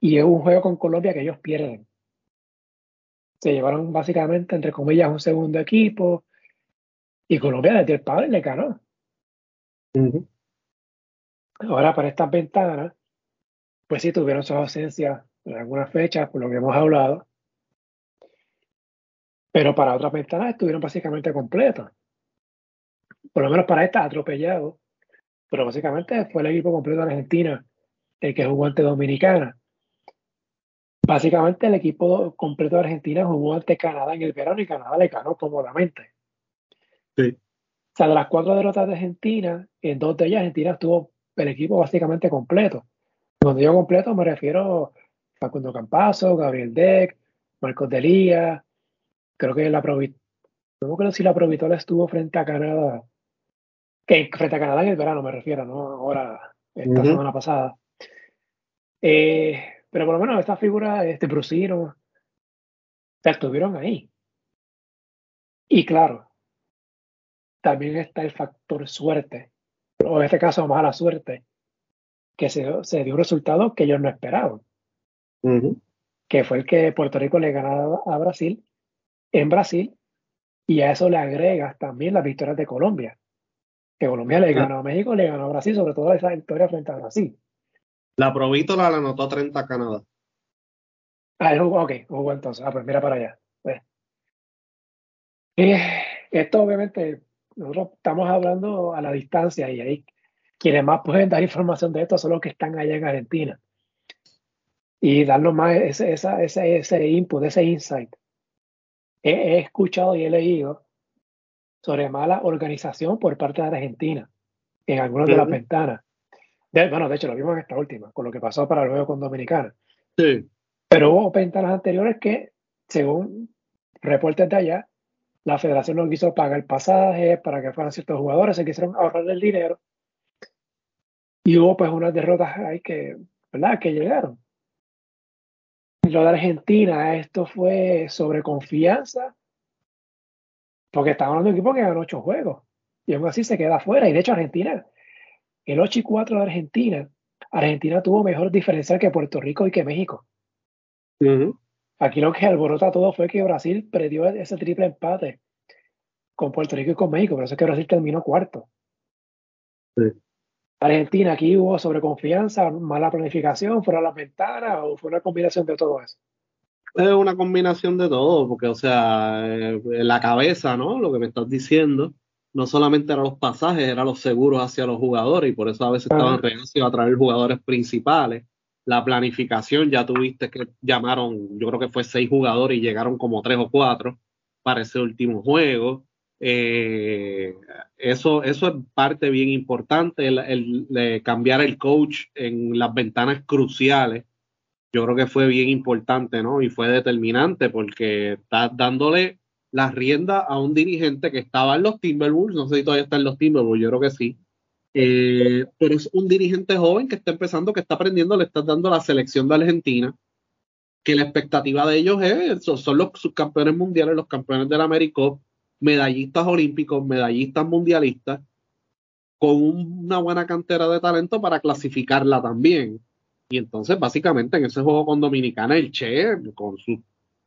S1: Y es un juego con Colombia que ellos pierden. Se llevaron básicamente, entre comillas, un segundo equipo. Y Colombia desde el padre le ganó. Ahora, para estas ventanas, pues sí tuvieron sus ausencias en algunas fechas, por lo que hemos hablado. Pero para otras ventanas estuvieron básicamente completas. Por lo menos para esta, atropellado. Pero básicamente fue el equipo completo de Argentina el que jugó ante Dominicana. Básicamente el equipo completo de Argentina jugó ante Canadá en el verano y Canadá le ganó cómodamente.
S2: Sí.
S1: O sea, de las cuatro derrotas de Argentina, en dos de ellas Argentina estuvo el equipo básicamente completo. Cuando yo completo me refiero a Facundo Campazo, Gabriel Deck, Marcos Delía, creo que la Provitola, no creo si la Provitola estuvo frente a Canadá, que frente a Canadá en el verano me refiero, no ahora, esta semana pasada. Eh, pero por lo menos esta figura, este Brusino, estuvieron ahí. Y claro, también está el factor suerte, o en este caso mala suerte, que se, se dio un resultado que ellos no esperaban. Que fue el que Puerto Rico le ganó a Brasil en Brasil, y a eso le agregas también las victorias de Colombia. Que Colombia le ganó a México, le ganó a Brasil, sobre todo esa victoria frente a Brasil.
S2: La Provítola la anotó 30 a Canadá.
S1: Ah, ok, jugó entonces. Ah, pues mira para allá. Pues. Eh, esto obviamente nosotros estamos hablando a la distancia y ahí quienes más pueden dar información de esto son los que están allá en Argentina. Y darnos más ese, esa, ese, ese input, ese insight. He, escuchado y he leído sobre mala organización por parte de Argentina en algunas de las ventanas. bueno, de hecho, lo vimos en esta última, con lo que pasó para luego con Dominicana.
S2: Sí.
S1: Pero hubo ventanas anteriores que, según reportes de allá, la federación no quiso pagar pasajes para que fueran ciertos jugadores, se quisieron ahorrar el dinero. Y hubo pues unas derrotas ahí que, ¿verdad? Que llegaron. Lo de Argentina, esto fue sobre confianza, porque estamos hablando de un equipo que ganó ocho juegos y aún así se queda afuera. Y de hecho, Argentina, el 8 y 4 de Argentina, Argentina tuvo mejor diferencial que Puerto Rico y que México. Aquí lo que alborota todo fue que Brasil perdió ese triple empate con Puerto Rico y con México, por eso es que Brasil terminó cuarto. Argentina, aquí hubo sobreconfianza, mala planificación, fueron las ventanas o fue una combinación de todo eso.
S2: Es una combinación de todo, porque, o sea, eh, la cabeza, ¿no? Lo que me estás diciendo, no solamente eran los pasajes, eran los seguros hacia los jugadores, y por eso a veces estaban reacios a traer jugadores principales la planificación, ya tuviste que llamaron, yo creo que fue seis jugadores y llegaron como tres o cuatro para ese último juego. Eh, eso, eso es parte bien importante, el, cambiar el coach en las ventanas cruciales. Yo creo que fue bien importante, ¿no? Y fue determinante porque está dándole la rienda a un dirigente que estaba en los Timberwolves, no sé si todavía está en los Timberwolves, yo creo que sí, eh, pero es un dirigente joven que está empezando, que está aprendiendo, le está dando la selección de Argentina, que la expectativa de ellos es, son los subcampeones mundiales, los campeones del América, medallistas olímpicos, medallistas mundialistas, con una buena cantera de talento para clasificarla también. Y entonces, básicamente, en ese juego con Dominicana, el Che, con sus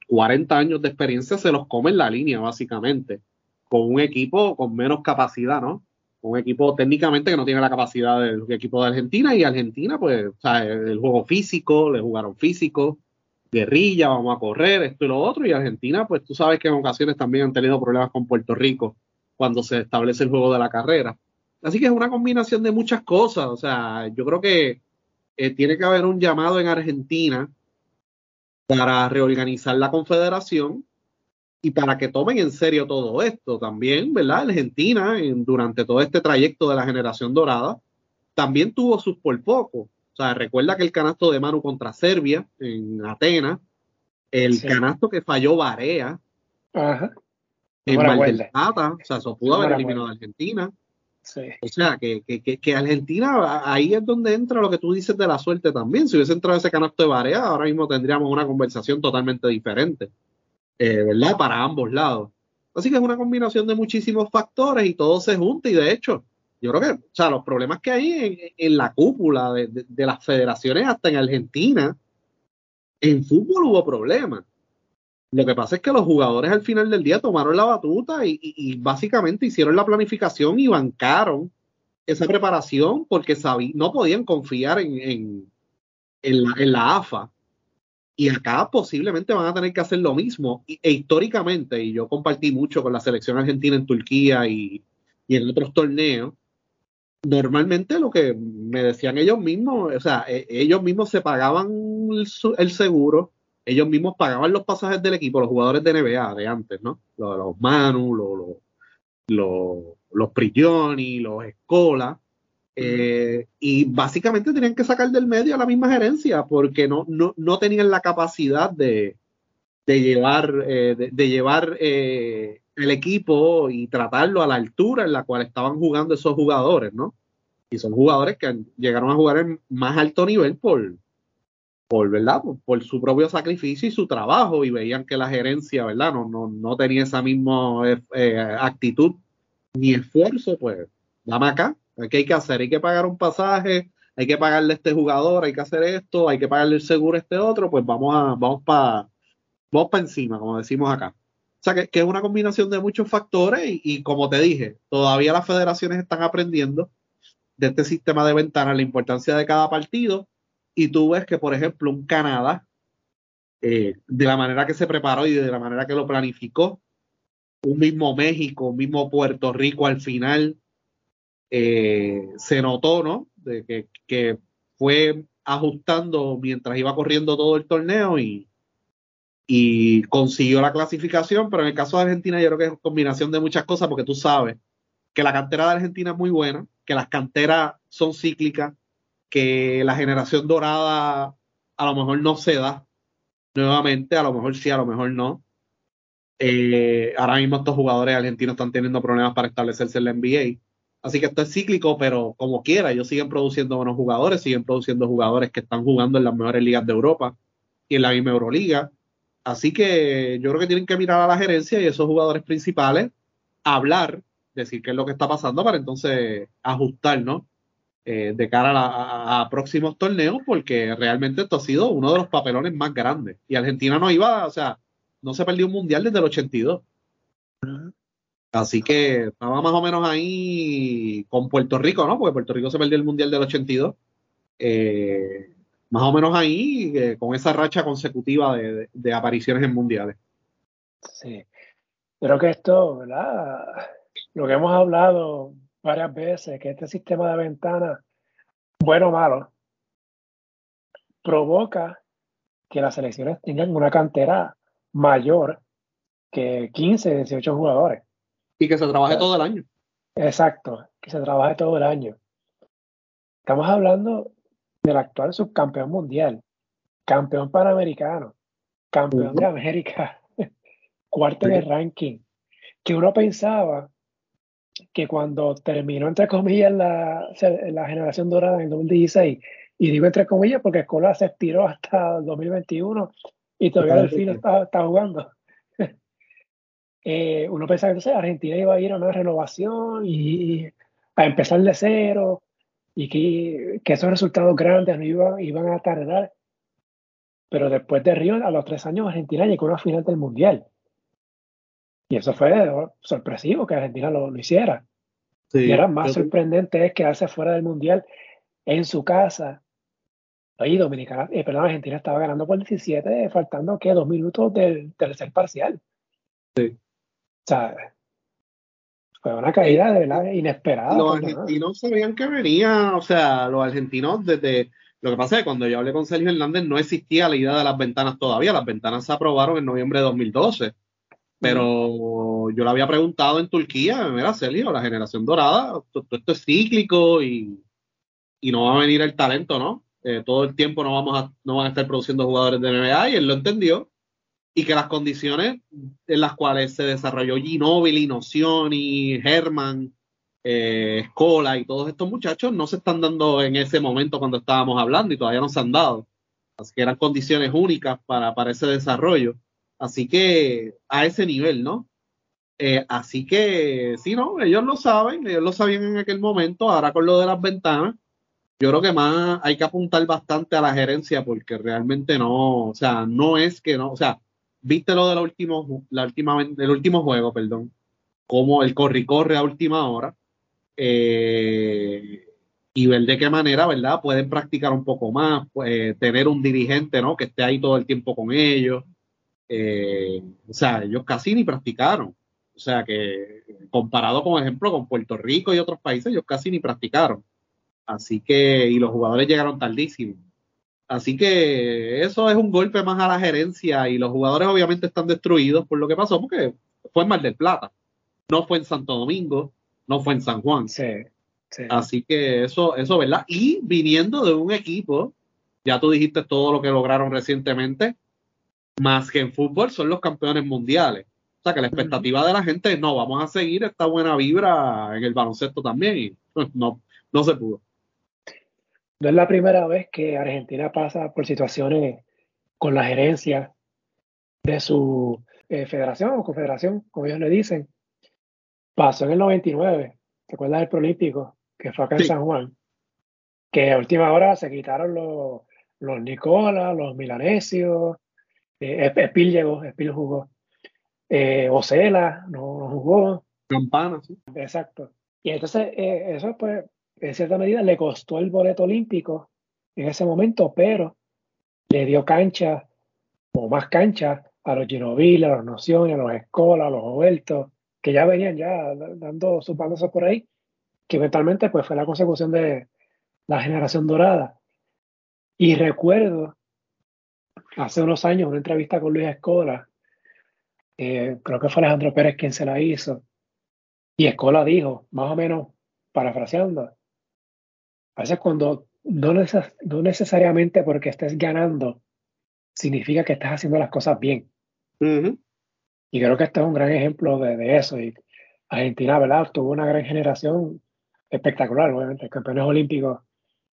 S2: 40 años de experiencia, se los come en la línea, básicamente, con un equipo con menos capacidad, ¿no? un equipo técnicamente que no tiene la capacidad del equipo de Argentina y Argentina, pues, o sea, el juego físico, le jugaron físico, guerrilla, vamos a correr, esto y lo otro, y Argentina, pues tú sabes que en ocasiones también han tenido problemas con Puerto Rico cuando se establece el juego de la carrera. Así que es una combinación de muchas cosas, o sea, yo creo que eh, tiene que haber un llamado en Argentina para reorganizar la confederación y para que tomen en serio todo esto también, ¿verdad? Argentina, durante todo este trayecto de la generación dorada, también tuvo sus por poco. O sea, recuerda que el canasto de Manu contra Serbia en Atenas, el canasto que falló Barea, en Mar o sea, eso pudo haber eliminado a Argentina. O sea, que, que, que, Argentina, ahí es donde entra lo que tú dices de la suerte también. Si hubiese entrado ese canasto de Barea, ahora mismo tendríamos una conversación totalmente diferente, eh, ¿verdad? Para ambos lados. Así que es una combinación de muchísimos factores y todo se junta. Y de hecho, yo creo que, o sea, los problemas que hay en, la cúpula de, de, las federaciones, hasta en Argentina, en fútbol hubo problemas. Lo que pasa es que los jugadores al final del día tomaron la batuta y, básicamente hicieron la planificación y bancaron esa preparación porque no podían confiar en, en, la, AFA. Y acá posiblemente van a tener que hacer lo mismo. E, históricamente, y yo compartí mucho con la selección argentina en Turquía y, en otros torneos, normalmente lo que me decían ellos mismos, o sea, e, ellos mismos se pagaban el seguro ellos mismos pagaban los pasajes del equipo, los jugadores de NBA de antes, ¿no? Los, Manu, los, los, los Prigioni, los Escola, eh, y básicamente tenían que sacar del medio a la misma gerencia porque no, no, tenían la capacidad de, llevar, eh, de, llevar eh, el equipo y tratarlo a la altura en la cual estaban jugando esos jugadores, ¿no? Y son jugadores que llegaron a jugar en más alto nivel por, por, ¿verdad? Por, su propio sacrificio y su trabajo y veían que la gerencia, ¿verdad? No, no, no tenía esa misma eh, eh, actitud ni esfuerzo, pues dame acá, ¿qué hay que hacer? Hay que pagar un pasaje, hay que pagarle a este jugador, hay que hacer esto, hay que pagarle el seguro a este otro, pues vamos a, vamos para vamos para encima, como decimos acá. O sea, que, es una combinación de muchos factores y, y, como te dije, todavía las federaciones están aprendiendo de este sistema de ventanas, la importancia de cada partido y tú ves que, por ejemplo, un Canadá, eh, de la manera que se preparó y de la manera que lo planificó, un mismo México, un mismo Puerto Rico al final, eh, se notó, ¿no? De que, que, fue ajustando mientras iba corriendo todo el torneo y, y consiguió la clasificación, pero en el caso de Argentina yo creo que es combinación de muchas cosas porque tú sabes que la cantera de Argentina es muy buena, que las canteras son cíclicas, que la generación dorada a lo mejor no se da nuevamente, a lo mejor sí, a lo mejor no. Eh, ahora mismo estos jugadores argentinos están teniendo problemas para establecerse en la NBA. Así que esto es cíclico, pero como quiera, ellos siguen produciendo buenos jugadores, siguen produciendo jugadores que están jugando en las mejores ligas de Europa y en la misma Euroliga. Así que yo creo que tienen que mirar a la gerencia y esos jugadores principales, hablar, decir qué es lo que está pasando para entonces ajustar, ¿no? Eh, de cara a, próximos torneos, porque realmente esto ha sido uno de los papelones más grandes. Y Argentina no iba, o sea, no se perdió un mundial desde el 82. Así que estaba más o menos ahí con Puerto Rico, ¿no? Porque Puerto Rico se perdió el mundial del 82. Eh, más o menos ahí, eh, con esa racha consecutiva de, de, apariciones en mundiales.
S1: Sí, creo que esto, ¿verdad? Lo que hemos hablado varias veces que este sistema de ventanas, bueno o malo, provoca que las selecciones tengan una cantera mayor que 15, 18 jugadores.
S2: Y que se trabaje todo el año.
S1: Exacto, que se trabaje todo el año. Estamos hablando del actual subcampeón mundial, campeón panamericano, campeón de América, [laughs] cuarto de ranking, que uno pensaba que cuando terminó, entre comillas, la, la generación dorada en el 2016, y digo entre comillas porque Escola se estiró hasta el 2021 y todavía el filo está, está jugando. [laughs] eh, uno pensaba que entonces Argentina iba a ir a una renovación y, a empezar de cero y que, que esos resultados grandes no iban, iban a tardar. Pero después de Río, a los tres años, Argentina llegó a una final del Mundial. Y eso fue sorpresivo que Argentina lo, hiciera. y era más sorprendente es quedarse fuera del Mundial en su casa. Ahí Dominicana, eh, perdón, Argentina estaba ganando por 17, faltando que dos minutos del tercer parcial.
S2: Sí.
S1: O sea, fue una caída de verdad inesperada.
S2: Los argentinos sabían que venía, o sea, los argentinos desde... Lo que pasa es que cuando yo hablé con Sergio Hernández no existía la idea de las ventanas todavía. Las ventanas se aprobaron en noviembre de 2012. Pero yo le había preguntado en Turquía, mira, Sergio, la generación dorada, esto es cíclico y, no va a venir el talento, ¿no? Eh, todo el tiempo no vamos a, no van a estar produciendo jugadores de NBA y él lo entendió. y que las condiciones en las cuales se desarrolló Ginóbili, Nocioni, Herman, eh, Escola y todos estos muchachos no se están dando en ese momento cuando estábamos hablando y todavía no se han dado. Así que eran condiciones únicas para, para ese desarrollo. Así que a ese nivel, ¿no? Eh, así que sí, no, ellos lo saben, ellos lo sabían en aquel momento, ahora con lo de las ventanas, yo creo que más hay que apuntar bastante a la gerencia porque realmente no, o sea, no es que no, o sea, viste lo del último, la última, del último juego, perdón, como el corri corre a última hora eh, y ver de qué manera, ¿verdad? Pueden practicar un poco más, pues, tener un dirigente, ¿no? Que esté ahí todo el tiempo con ellos. Eh, o sea, ellos casi ni practicaron. O sea que comparado con ejemplo con Puerto Rico y otros países, ellos casi ni practicaron. Así que, y los jugadores llegaron tardísimo. Así que eso es un golpe más a la gerencia y los jugadores obviamente están destruidos por lo que pasó porque fue en Mar del Plata, no fue en Santo Domingo, no fue en San Juan.
S1: Sí, sí.
S2: Así que eso, eso, ¿verdad? Y viniendo de un equipo, ya tú dijiste todo lo que lograron recientemente, más que en fútbol son los campeones mundiales. O sea que la expectativa de la gente es, no, vamos a seguir esta buena vibra en el baloncesto también y [laughs] no, no se pudo.
S1: No es la primera vez que Argentina pasa por situaciones con la gerencia de su eh, federación o confederación, como ellos le dicen. Pasó en el 99, ¿te acuerdas del Prolímpico? Que fue acá en San Juan. Que a última hora se quitaron los, los Nicola, los Milanesios, eh, Espil llegó, Espil jugó. Eh, Ocela no, no, jugó.
S2: Campana, sí.
S1: Exacto. Y entonces eh, eso pues en cierta medida le costó el boleto olímpico en ese momento, pero le dio cancha o más cancha a los Ginobili, a los Nociones, a los Escola, a los Oberto, que ya venían ya dando sus bandas por ahí, que eventualmente pues fue la consecución de la generación dorada. Y recuerdo hace unos años una entrevista con Luis Escola, eh, creo que fue Alejandro Pérez quien se la hizo, y Escola dijo, más o menos parafraseando, a veces cuando no, no necesariamente porque estés ganando, significa que estás haciendo las cosas bien. Y creo que este es un gran ejemplo de, eso. Y Argentina, ¿verdad? Tuvo una gran generación espectacular, obviamente, campeones olímpicos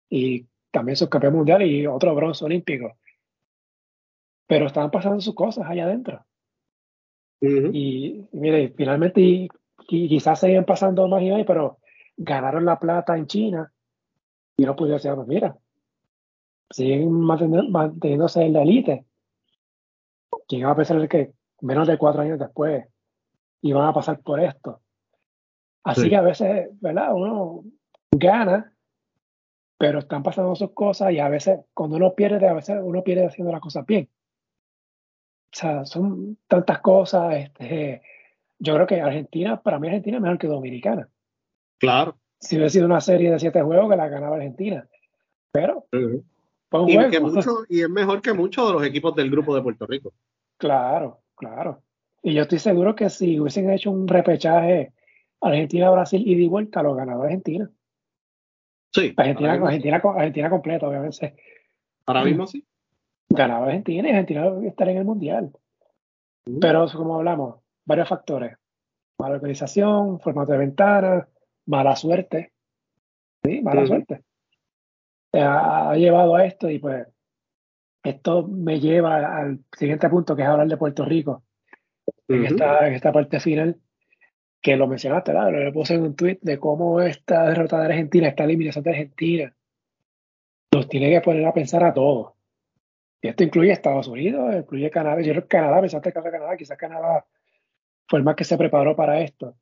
S1: y también subcampeón mundial y otro bronce olímpico. Pero estaban pasando sus cosas allá adentro. y, mire, finalmente, y, quizás seguían pasando más y más, pero ganaron la plata en China y no pudieron decir, pues mira, siguen manteniéndose en la élite. ¿Quién va a pensar que menos de cuatro años después iban a pasar por esto? Así que a veces, ¿verdad? Uno gana, pero están pasando sus cosas y a veces cuando uno pierde, a veces uno pierde haciendo las cosas bien. O sea, son tantas cosas. Este, yo creo que Argentina, para mí Argentina es mejor que Dominicana.
S2: Claro
S1: si hubiera sido una serie de siete juegos que la ganaba Argentina. Pero,
S2: y, es mejor que muchos de los equipos del grupo de Puerto Rico.
S1: Claro, claro. Y yo estoy seguro que si hubiesen hecho un repechaje Argentina-Brasil y de vuelta, lo ganaba Argentina.
S2: Sí.
S1: Argentina, Argentina, Argentina completa, obviamente.
S2: Ahora mismo sí.
S1: Ganaba Argentina y Argentina estaría en el Mundial. Pero como hablamos, varios factores. Mala organización, formato de ventana, mala suerte, ¿sí? Mala suerte. Ha, llevado a esto y pues esto me lleva al siguiente punto que es hablar de Puerto Rico. en, esta, en esta parte final, que lo mencionaste, ¿verdad? Lo puse en un tweet de cómo esta derrota de Argentina, esta eliminación de Argentina, nos tiene que poner a pensar a todos. Y esto incluye Estados Unidos, incluye Canadá. Yo creo que Canadá, pensaste que Canadá, quizás Canadá fue el más que se preparó para esto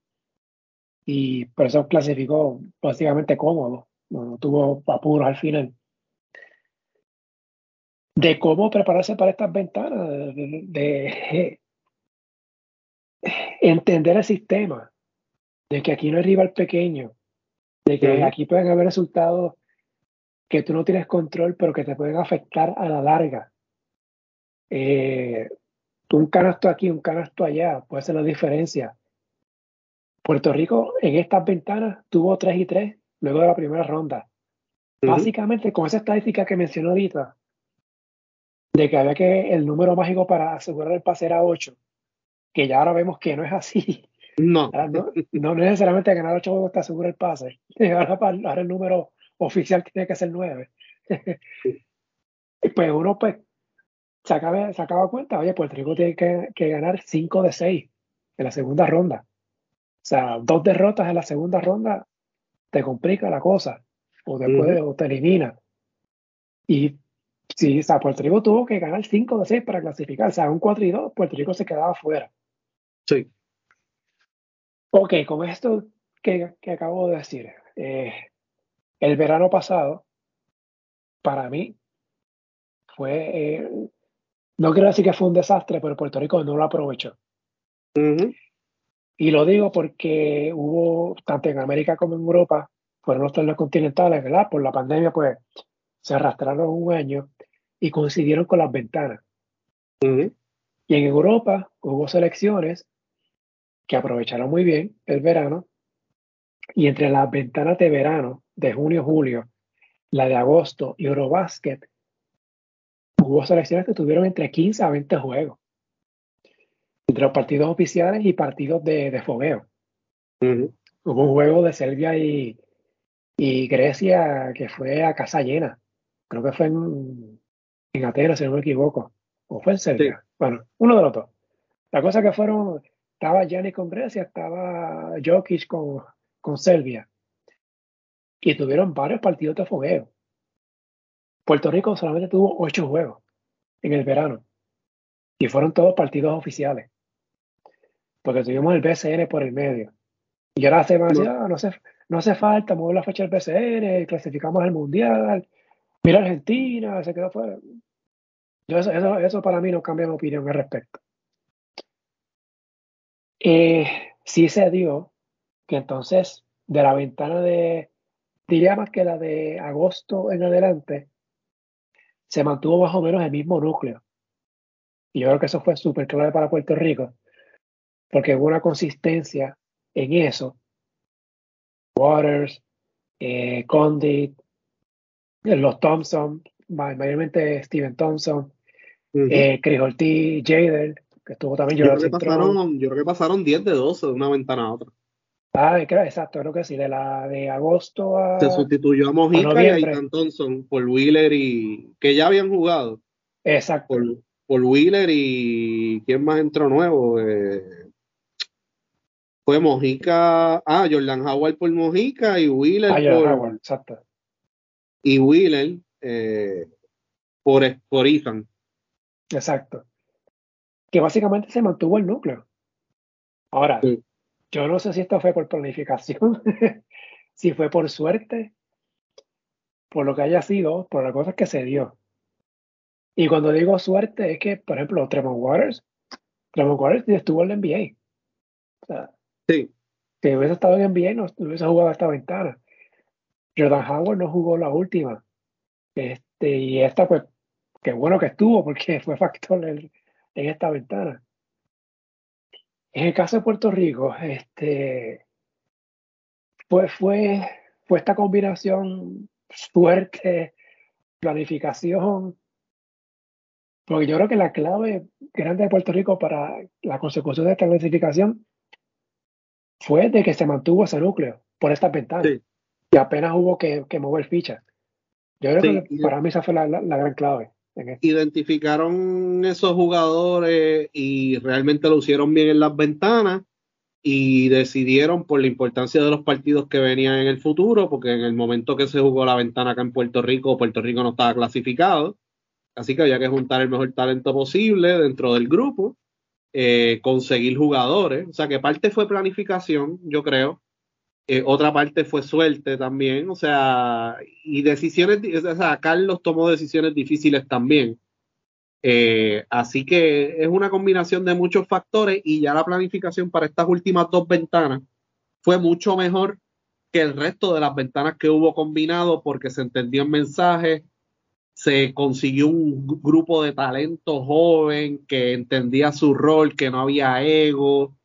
S1: y por eso clasificó básicamente cómodo, no, tuvo apuros al final. De cómo prepararse para estas ventanas, de, entender el sistema, de que aquí no hay rival pequeño, de que aquí pueden haber resultados que tú no tienes control, pero que te pueden afectar a la larga. Eh, un canasto aquí, un canasto allá, puede ser la diferencia. Puerto Rico en estas ventanas tuvo 3 y 3 luego de la primera ronda. Básicamente, con esa estadística que mencionó ahorita, de que había que el número mágico para asegurar el pase era 8, que ya ahora vemos que no es así.
S2: No. [laughs]
S1: no, no necesariamente ganar 8 juegos te asegura el pase. [laughs] Ahora, ahora el número oficial tiene que ser 9. [laughs] pues uno pues se acaba, se acaba cuenta, oye, Puerto Rico tiene que, que ganar 5 de 6 en la segunda ronda. O sea, dos derrotas en la segunda ronda te complica la cosa o después o te elimina. Y sí, o sea, Puerto Rico tuvo que ganar 5 de 6 para clasificar. O sea, un 4 y 2, Puerto Rico se quedaba fuera.
S2: Sí.
S1: Ok, con esto que, que acabo de decir, eh, el verano pasado, para mí, fue, eh, no quiero decir que fue un desastre, pero Puerto Rico no lo aprovechó. Y lo digo porque hubo, tanto en América como en Europa, fueron los torneos continentales, ¿verdad? Por la pandemia, pues se arrastraron un año y coincidieron con las ventanas. Y en Europa hubo selecciones que aprovecharon muy bien el verano y entre las ventanas de verano de junio-julio, la de agosto y Eurobasket, hubo selecciones que tuvieron entre 15 a 20 juegos entre los partidos oficiales y partidos de, de fogueo. Hubo un juego de Serbia y, y, Grecia que fue a casa llena. Creo que fue en, en Atenas, si no me equivoco. O fue en Serbia. Bueno, uno de los dos. La cosa que fueron, estaba Gianni con Grecia, estaba Jokic con, con Serbia. Y tuvieron varios partidos de fogueo. Puerto Rico solamente tuvo ocho juegos en el verano. Y fueron todos partidos oficiales porque tuvimos el BCN por el medio. Y ahora se va no. Ah, no, hace, no hace falta mover la fecha del BCN, clasificamos al Mundial, mira Argentina, se quedó fuera. Yo eso, eso, para mí no cambia mi opinión al respecto. Eh, sí se dio que entonces de la ventana de, diría más que la de agosto en adelante, se mantuvo más o menos el mismo núcleo. Y yo creo que eso fue súper clave para Puerto Rico, porque hubo una consistencia en eso. Waters, eh, Condit, los Thompson, mayormente Steven Thompson, eh, Chris Ortiz, Jader, que estuvo también
S2: yo creo, que pasaron, yo creo que pasaron 10 de 12 de una ventana a otra.
S1: Ah, exacto, creo que sí, de la de agosto a.
S2: Se sustituyó a Mojica y a Ethan Thompson por Wheeler y. que ya habían jugado.
S1: Exacto.
S2: Por, por Wheeler y. ¿Quién más entró nuevo? Eh, fue Mojica, ah, Jordan Howard por Mojica y Wheeler
S1: ah, por. Howard, exacto.
S2: Y Wheeler eh, por, por Ethan.
S1: Exacto. Que básicamente se mantuvo el núcleo. Ahora, sí. Yo no sé si esto fue por planificación, [laughs] si fue por suerte, por lo que haya sido, por las cosas que se dio. Y cuando digo suerte, es que, por ejemplo, Tremont Waters, Tremont Waters estuvo en la NBA. O sea,
S2: Sí.
S1: Si hubiese estado en NBA, no hubiese jugado esta ventana. Jordan Howard no jugó la última. Este, y esta, pues, qué bueno que estuvo, porque fue factor en, en esta ventana. En el caso de Puerto Rico, este, pues fue, fue esta combinación suerte, planificación, porque yo creo que la clave grande de Puerto Rico para la consecución de esta clasificación fue de que se mantuvo ese núcleo por esta ventana. Sí. Y apenas hubo que, que, mover fichas. Yo creo sí, que para mí esa fue la, la, la gran clave.
S2: Identificaron esos jugadores y realmente lo hicieron bien en las ventanas y decidieron por la importancia de los partidos que venían en el futuro, porque en el momento que se jugó la ventana acá en Puerto Rico, Puerto Rico no estaba clasificado, así que había que juntar el mejor talento posible dentro del grupo eh, conseguir jugadores. O sea, que parte fue planificación, yo creo. Eh, otra parte fue suerte también. O sea, y decisiones, o sea, Carlos tomó decisiones difíciles también. Eh, así que es una combinación de muchos factores y ya la planificación para estas últimas dos ventanas fue mucho mejor que el resto de las ventanas que hubo combinado porque se entendió el mensaje, se consiguió un grupo de talento joven que entendía su rol, que no había ego,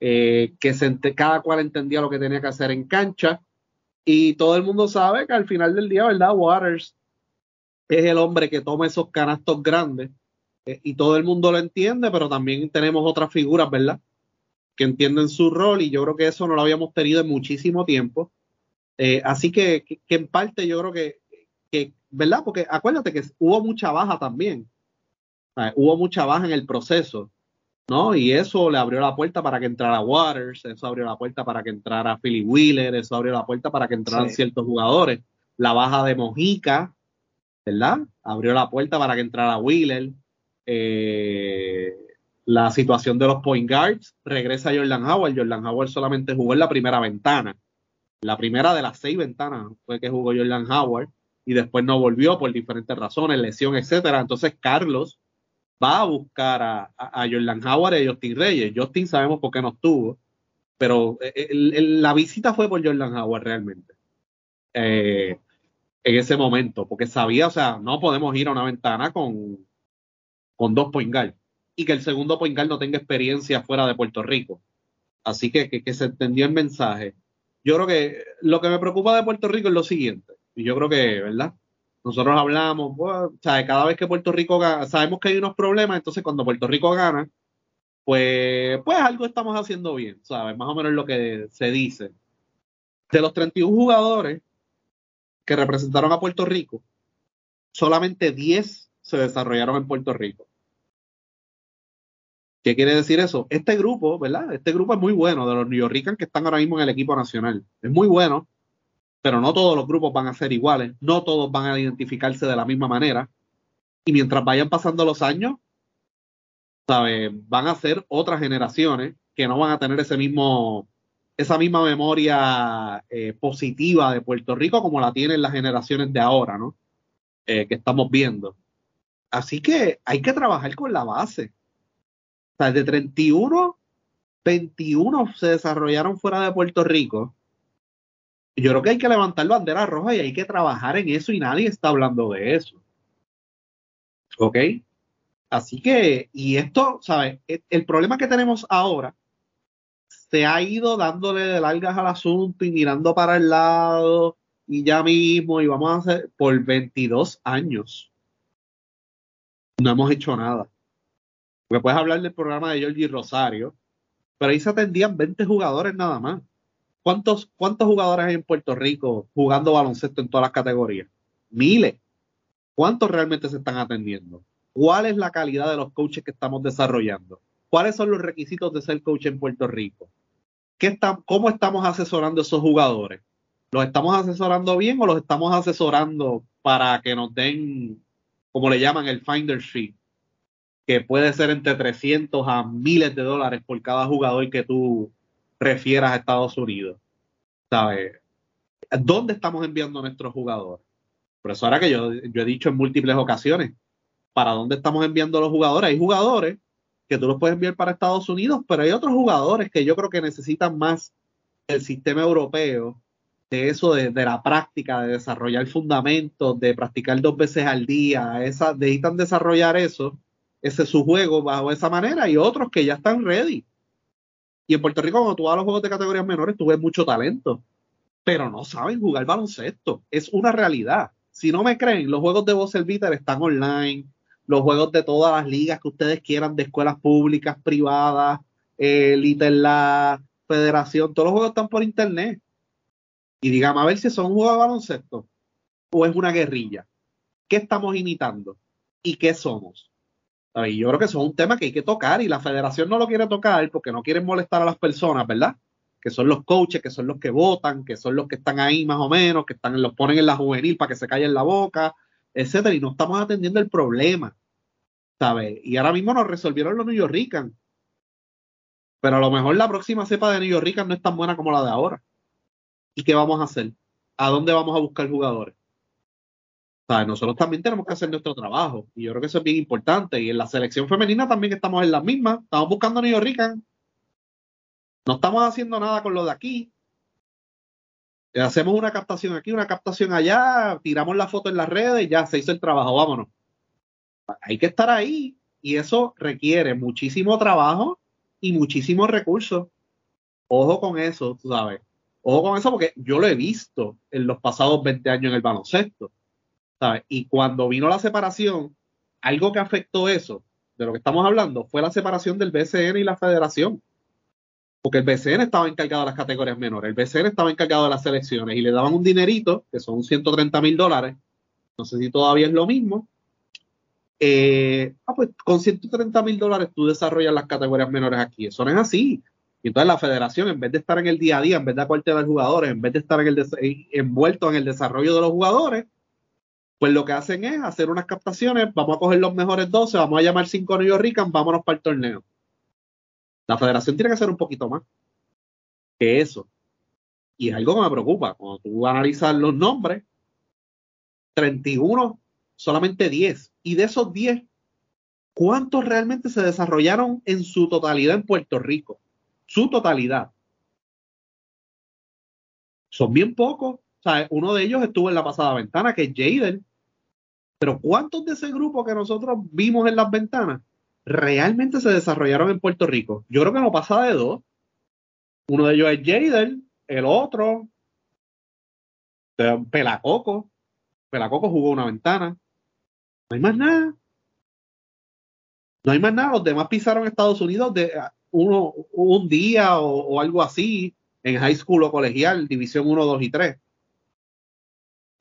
S2: eh, que cada cual entendía lo que tenía que hacer en cancha. Y todo el mundo sabe que al final del día, ¿verdad? Waters es el hombre que toma esos canastos grandes eh, y todo el mundo lo entiende, pero también tenemos otras figuras, ¿verdad? Que entienden su rol y yo creo que eso no lo habíamos tenido en muchísimo tiempo. Eh, así que, que, en parte yo creo que, que, ¿verdad? Porque acuérdate que hubo mucha baja también. hubo mucha baja en el proceso, ¿no? Y eso le abrió la puerta para que entrara Waters, eso abrió la puerta para que entrara Philly Wheeler, eso abrió la puerta para que entraran ciertos jugadores. La baja de Mojica, ¿verdad? Abrió la puerta para que entrara Wheeler. Eh, la situación de los point guards, regresa Jordan Howard. Jordan Howard solamente jugó en la primera ventana. La primera de las seis ventanas fue que jugó Jordan Howard y después no volvió por diferentes razones, lesión, etcétera. Entonces Carlos va a buscar a, Jordan Howard y a Justin Reyes. Justin sabemos por qué no estuvo, pero eh, la visita fue por Jordan Howard realmente. Eh, en ese momento, porque sabía, o sea, no podemos ir a una ventana con, con dos point guard y que el segundo point guard no tenga experiencia fuera de Puerto Rico. Así que, que, se entendió el mensaje. Yo creo que lo que me preocupa de Puerto Rico es lo siguiente, y yo creo que, ¿verdad? Nosotros hablamos, o sea, cada vez que Puerto Rico gana, sabemos que hay unos problemas, entonces cuando Puerto Rico gana, pues, pues algo estamos haciendo bien, ¿sabes? Más o menos lo que se dice. De los 31 jugadores, que representaron a Puerto Rico, solamente 10 se desarrollaron en Puerto Rico. ¿Qué quiere decir eso? Este grupo, ¿verdad? Este grupo es muy bueno, de los New Yorkers que están ahora mismo en el equipo nacional. Es muy bueno, pero no todos los grupos van a ser iguales, no todos van a identificarse de la misma manera. Y mientras vayan pasando los años. Van a ser otras generaciones que no van a tener ese mismo esa misma memoria eh, positiva de Puerto Rico como la tienen las generaciones de ahora, ¿no? Eh, que estamos viendo. Así que hay que trabajar con la base. O sea, de 31, 21 se desarrollaron fuera de Puerto Rico. Yo creo que hay que levantar bandera roja y hay que trabajar en eso y nadie está hablando de eso. ¿Ok? Así que, y esto, ¿sabes? el problema que tenemos ahora se ha ido dándole de largas al asunto y mirando para el lado y ya mismo y vamos a hacer por 22 años. No hemos hecho nada. Porque puedes hablar del programa de Georgie Rosario, pero ahí se atendían 20 jugadores nada más. ¿Cuántos, ¿Cuántos jugadores hay en Puerto Rico jugando baloncesto en todas las categorías? Miles. ¿Cuántos realmente se están atendiendo? ¿Cuál es la calidad de los coaches que estamos desarrollando? ¿Cuáles son los requisitos de ser coach en Puerto Rico? ¿Cómo estamos asesorando a esos jugadores? ¿Los estamos asesorando bien o los estamos asesorando para que nos den, como le llaman, el finder sheet? Que puede ser entre 300 a miles de dólares por cada jugador que tú refieras a Estados Unidos. ¿Sabes? ¿Dónde estamos enviando a nuestros jugadores? Por eso ahora que yo, yo he dicho en múltiples ocasiones, ¿para dónde estamos enviando los jugadores? Hay jugadores que tú los puedes enviar para Estados Unidos, pero hay otros jugadores que yo creo que necesitan más el sistema europeo, de eso de, la práctica, de desarrollar fundamentos, de practicar dos veces al día, esa, necesitan desarrollar eso, ese es su juego bajo esa manera, y otros que ya están ready. Y en Puerto Rico, cuando tú vas a los juegos de categorías menores, tú ves mucho talento, pero no saben jugar baloncesto. Es una realidad. Si no me creen, los juegos de voz están online, los juegos de todas las ligas que ustedes quieran, de escuelas públicas, privadas, eh, la Federación, todos los juegos están por internet. Y digamos, a ver si son juegos de baloncesto o es una guerrilla. ¿Qué estamos imitando? ¿Y qué somos? Y yo creo que eso es un tema que hay que tocar y la federación no lo quiere tocar porque no quieren molestar a las personas, ¿verdad? Que son los coaches, que son los que votan, que son los que están ahí más o menos, que están, los ponen en la juvenil para que se callen la boca, etcétera, y no estamos atendiendo el problema, ¿sabes? Y ahora mismo nos resolvieron los New Yorkers. Pero a lo mejor la próxima cepa de New Yorkers no es tan buena como la de ahora. ¿Y qué vamos a hacer? ¿A dónde vamos a buscar jugadores? Nosotros también tenemos que hacer nuestro trabajo. Y yo creo que eso es bien importante. Y en la selección femenina también estamos en la misma. Estamos buscando New Yorkers. No estamos haciendo nada con lo de aquí. Hacemos una captación aquí, una captación allá, tiramos la foto en las redes, ya se hizo el trabajo, vámonos. Hay que estar ahí y eso requiere muchísimo trabajo y muchísimos recursos. Ojo con eso, tú sabes. Ojo con eso porque yo lo he visto en los pasados 20 años en el baloncesto. Y cuando vino la separación, algo que afectó eso, de lo que estamos hablando, fue la separación del BCN y la federación. Porque el BCN estaba encargado de las categorías menores, el BCN estaba encargado de las selecciones y le daban un dinerito, que son 130 mil dólares, no sé si todavía es lo mismo. Eh, ah, pues con 130 mil dólares tú desarrollas las categorías menores aquí. Eso no es así. Y entonces la federación, en vez de estar en el día a día, en vez de acuartelar jugadores, en vez de estar en el envuelto en el desarrollo de los jugadores, pues lo que hacen es hacer unas captaciones, vamos a coger los mejores 12, vamos a llamar 5 New Rican, vámonos para el torneo. La federación tiene que hacer un poquito más que eso. Y es algo que me preocupa. Cuando tú analizas los nombres, 31, solamente 10. Y de esos 10, ¿cuántos realmente se desarrollaron en su totalidad en Puerto Rico? Su totalidad. Son bien pocos. O sea, uno de ellos estuvo en la pasada ventana, que es Jaden. Pero ¿cuántos de ese grupo que nosotros vimos en las ventanas realmente se desarrollaron en Puerto Rico? Yo creo que no pasa de dos. Uno de ellos es Jaden, el otro, Pelacoco. Pelacoco jugó una ventana. No hay más nada. No hay más nada. Los demás pisaron Estados Unidos de ah, uno, un día o, algo así en high school o colegial, división 1, 2 y 3.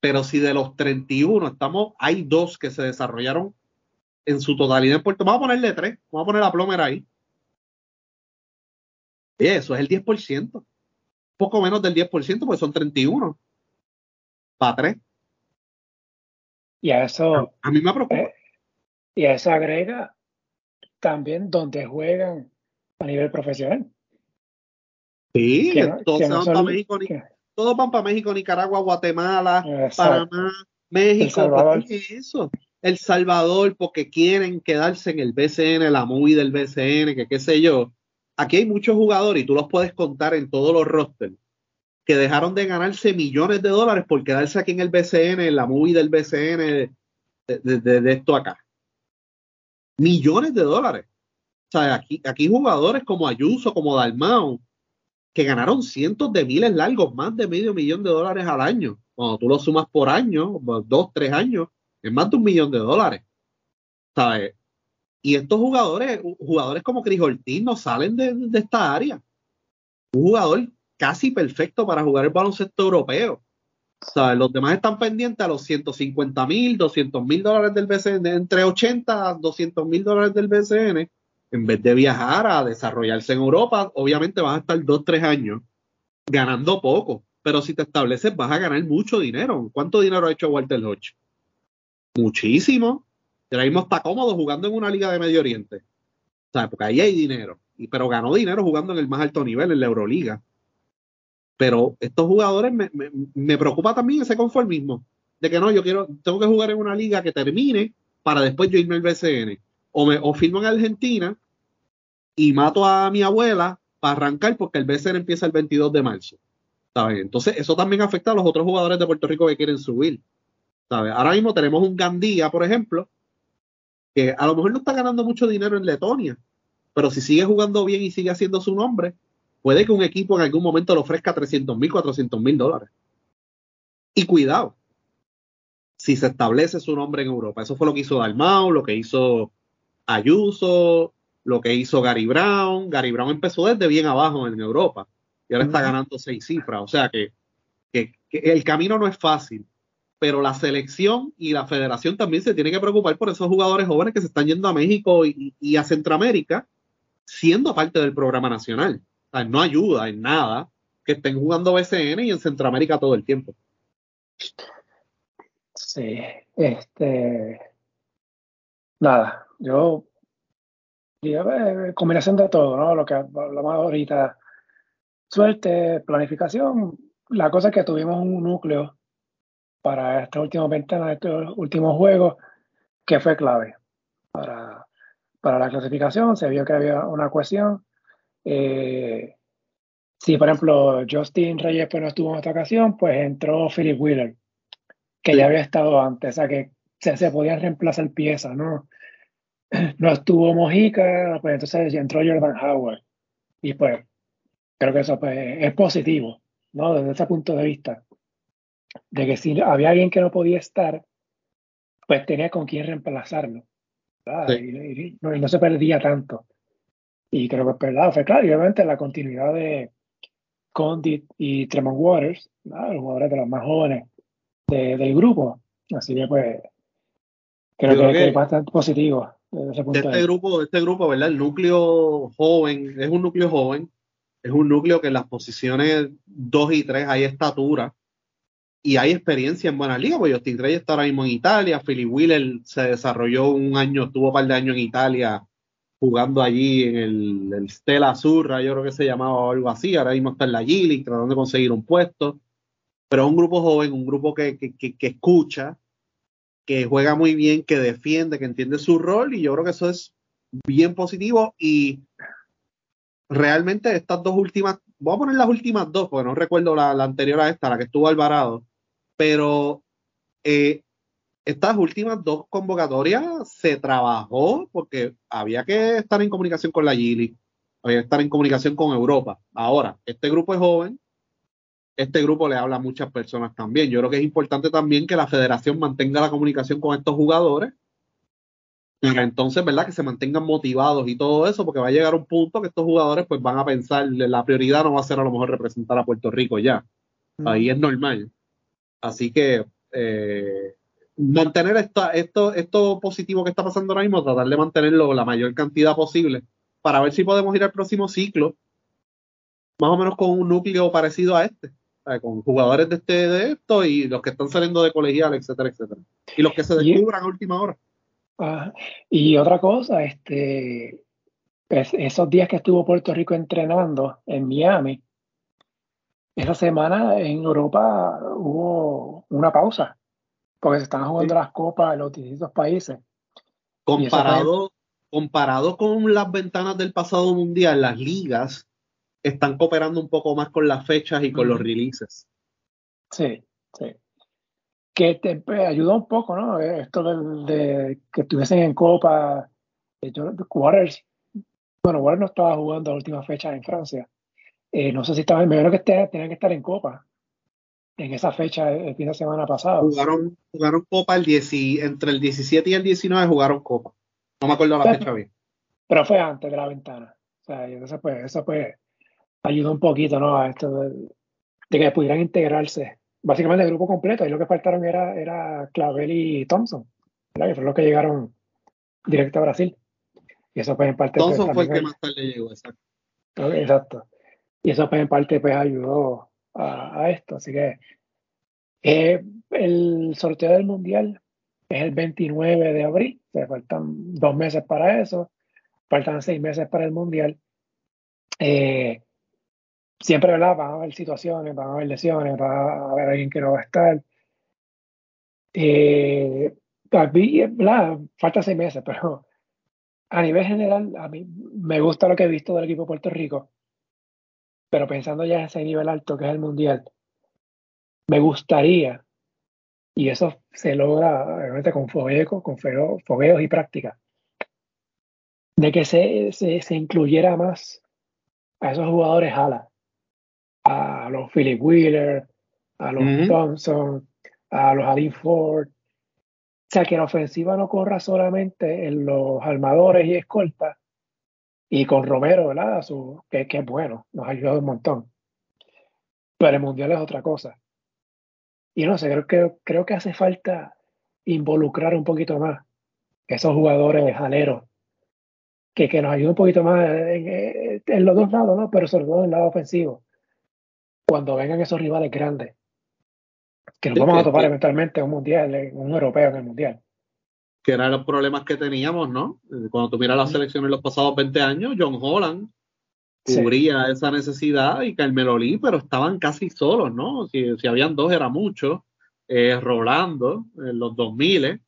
S2: Pero si de los 31 estamos, hay dos que se desarrollaron en su totalidad en Puerto Vamos a ponerle tres, vamos a poner la plomer ahí. Y eso es el 10%. Poco menos del 10%, porque son 31. Para tres.
S1: Y a eso.
S2: A, mí me preocupa.
S1: Eh, y a eso agrega también donde juegan a nivel profesional.
S2: Sí, todos van para México, todos van para México, Nicaragua, Guatemala, Panamá, México. El eso? El Salvador, porque quieren quedarse en el BCN, la MUI del BCN, que qué sé yo. Aquí hay muchos jugadores y tú los puedes contar en todos los rosters que dejaron de ganarse millones de dólares por quedarse aquí en el BCN, en la movie del BCN, de, esto acá. Millones de dólares. O sea, aquí, aquí jugadores como Ayuso, como Dalmau, que ganaron cientos de miles largos, más de medio millón de dólares al año. Cuando tú lo sumas por año, dos, tres años, es más de un millón de dólares. ¿Sabes? Y estos jugadores, jugadores como Cris Ortiz, no salen de, de esta área. Un jugador casi perfecto para jugar el baloncesto europeo. Los demás están pendientes a los 150 mil, 200 mil dólares del BCN, entre 80 a 200 mil dólares del BCN, en vez de viajar a desarrollarse en Europa, obviamente vas a estar dos, tres años ganando poco, pero si te estableces vas a ganar mucho dinero. ¿Cuánto dinero ha hecho Walter Hodge? Muchísimo. Ahora mismo está cómodo jugando en una liga de Medio Oriente. O porque ahí hay dinero. Y, pero ganó dinero jugando en el más alto nivel, en la Euroliga. Pero estos jugadores me, me, preocupa también ese conformismo de que no, yo quiero, tengo que jugar en una liga que termine para después yo irme al BCN. O, me, o firmo en Argentina y mato a mi abuela para arrancar porque el BCN empieza el 22 de marzo. ¿sabes? Entonces, eso también afecta a los otros jugadores de Puerto Rico que quieren subir. ¿sabes? Ahora mismo tenemos un Gandía, por ejemplo, que a lo mejor no está ganando mucho dinero en Letonia, pero si sigue jugando bien y sigue haciendo su nombre, puede que un equipo en algún momento le ofrezca 300 mil, 400 mil dólares. Y cuidado, si se establece su nombre en Europa. Eso fue lo que hizo Dalmau, lo que hizo Ayuso, lo que hizo Gary Brown. Gary Brown empezó desde bien abajo en Europa y ahora está ganando seis cifras. O sea que, el camino no es fácil, pero la selección y la federación también se tiene que preocupar por esos jugadores jóvenes que se están yendo a México y a Centroamérica siendo parte del programa nacional no ayuda en nada que estén jugando BCN y en Centroamérica todo el tiempo.
S1: Sí, este. Nada, yo. Eh, combinación de todo, ¿no? Lo que hablamos ahorita. Suerte, planificación. La cosa es que tuvimos un núcleo para esta última ventana, estos últimos juegos, que fue clave para, para la clasificación. Se vio que había una cuestión eh, si, por ejemplo, Justin Reyes pues, no estuvo en esta ocasión, pues entró Philip Wheeler, que ya había estado antes, o sea que se, se podían reemplazar piezas, ¿no? [clears throat] No estuvo Mojica, pues entonces entró Jordan Howard. Y pues creo que eso pues, es positivo, ¿no? Desde ese punto de vista. De que si había alguien que no podía estar, pues tenía con quién reemplazarlo. Y, no, se perdía tanto. Y creo que verdad, fue claro, y obviamente la continuidad de Condit y Tremont Waters, los jugadores de los más jóvenes del grupo. Así que pues creo, que, es bastante positivo
S2: este grupo, este grupo, ¿verdad? El núcleo joven, es un núcleo joven, es un núcleo que en las posiciones 2 y 3 hay estatura y hay experiencia en buena liga, porque Justin Reyes está ahora mismo en Italia, Philip Wheeler se desarrolló un año, estuvo un par de años en Italia jugando allí en el, Stella Azurra, yo creo que se llamaba algo así, ahora mismo está en la Gili tratando de conseguir un puesto, pero es un grupo joven, un grupo que, que, que, escucha, que juega muy bien, que defiende, que entiende su rol y yo creo que eso es bien positivo y realmente estas dos últimas, voy a poner las últimas dos, porque no recuerdo la, anterior a esta, la que estuvo Alvarado, pero eh, estas últimas dos convocatorias se trabajó porque había que estar en comunicación con la Gili, había que estar en comunicación con Europa. Ahora, este grupo es joven, este grupo le habla a muchas personas también. Yo creo que es importante también que la federación mantenga la comunicación con estos jugadores y entonces, ¿verdad? Que se mantengan motivados y todo eso, porque va a llegar un punto que estos jugadores pues van a pensar, la prioridad no va a ser a lo mejor representar a Puerto Rico ya. Ahí es normal. Así que eh, mantener esto, esto, esto positivo que está pasando ahora mismo, tratar de mantenerlo la mayor cantidad posible para ver si podemos ir al próximo ciclo, más o menos con un núcleo parecido a este, con jugadores de este de esto y los que están saliendo de colegial, etcétera, etcétera. Y los que se descubran a última hora.
S1: Ah, y otra cosa, este, esos días que estuvo Puerto Rico entrenando en Miami, esa semana en Europa hubo una pausa, porque se están jugando las copas en los distintos países.
S2: Comparado, comparado con las ventanas del pasado mundial, las ligas están cooperando un poco más con las fechas y con los releases.
S1: Sí, sí que te pues, ayudó un poco, ¿no? Esto de, que estuviesen en Copa, Waters, bueno, Waters no estaba jugando la última fecha en Francia. Eh, no sé si estaba, me que tenían que estar en Copa en esa fecha el fin de semana pasado.
S2: Jugaron, jugaron Copa el 10, entre el 17 y el 19 jugaron Copa. No me acuerdo la fecha bien.
S1: Pero fue antes de la ventana. O sea, pues, eso pues ayudó un poquito, ¿no? A esto de que pudieran integrarse básicamente el grupo completo. Y lo que faltaron era, era Clavel y Thompson, ¿verdad? que fueron los que llegaron directo a Brasil. Y eso pues en parte...
S2: Pues, Thompson fue el que más tarde llegó, exacto.
S1: Exacto. Y eso pues en parte pues ayudó a, esto. Así que eh, el sorteo del Mundial es el 29 de abril. O faltan dos meses para eso. Faltan seis meses para el Mundial. Eh, siempre, ¿verdad? Van a haber situaciones, van a haber lesiones, va a haber alguien que no va a estar. Eh, Falta seis meses, pero a nivel general, a mí me gusta lo que he visto del equipo de Puerto Rico, pero pensando ya en ese nivel alto que es el Mundial, me gustaría, y eso se logra obviamente con fogueo, con fogueos y práctica, de que se, se, se incluyera más a esos jugadores ala a los Philip Wheeler, a los Thompson, a los Alin Ford. O sea, que la ofensiva no corra solamente en los armadores y escoltas y con Romero, ¿verdad? Su, que, que es bueno, nos ha ayudado un montón. Pero el Mundial es otra cosa. Y no sé, creo que, creo que hace falta involucrar un poquito más esos jugadores aleros que, que nos ayuden un poquito más en, en, los dos lados, ¿no? Pero sobre todo en el lado ofensivo cuando vengan esos rivales grandes, que nos vamos a topar eventualmente en un mundial, un europeo en el mundial.
S2: Que eran los problemas que teníamos, ¿no? Cuando tú miras las selecciones en los pasados 20 años, John Holland cubría esa necesidad y Carmelo Lee, pero estaban casi solos, ¿no? Si, si habían dos era mucho. Eh, Rolando en los 2000,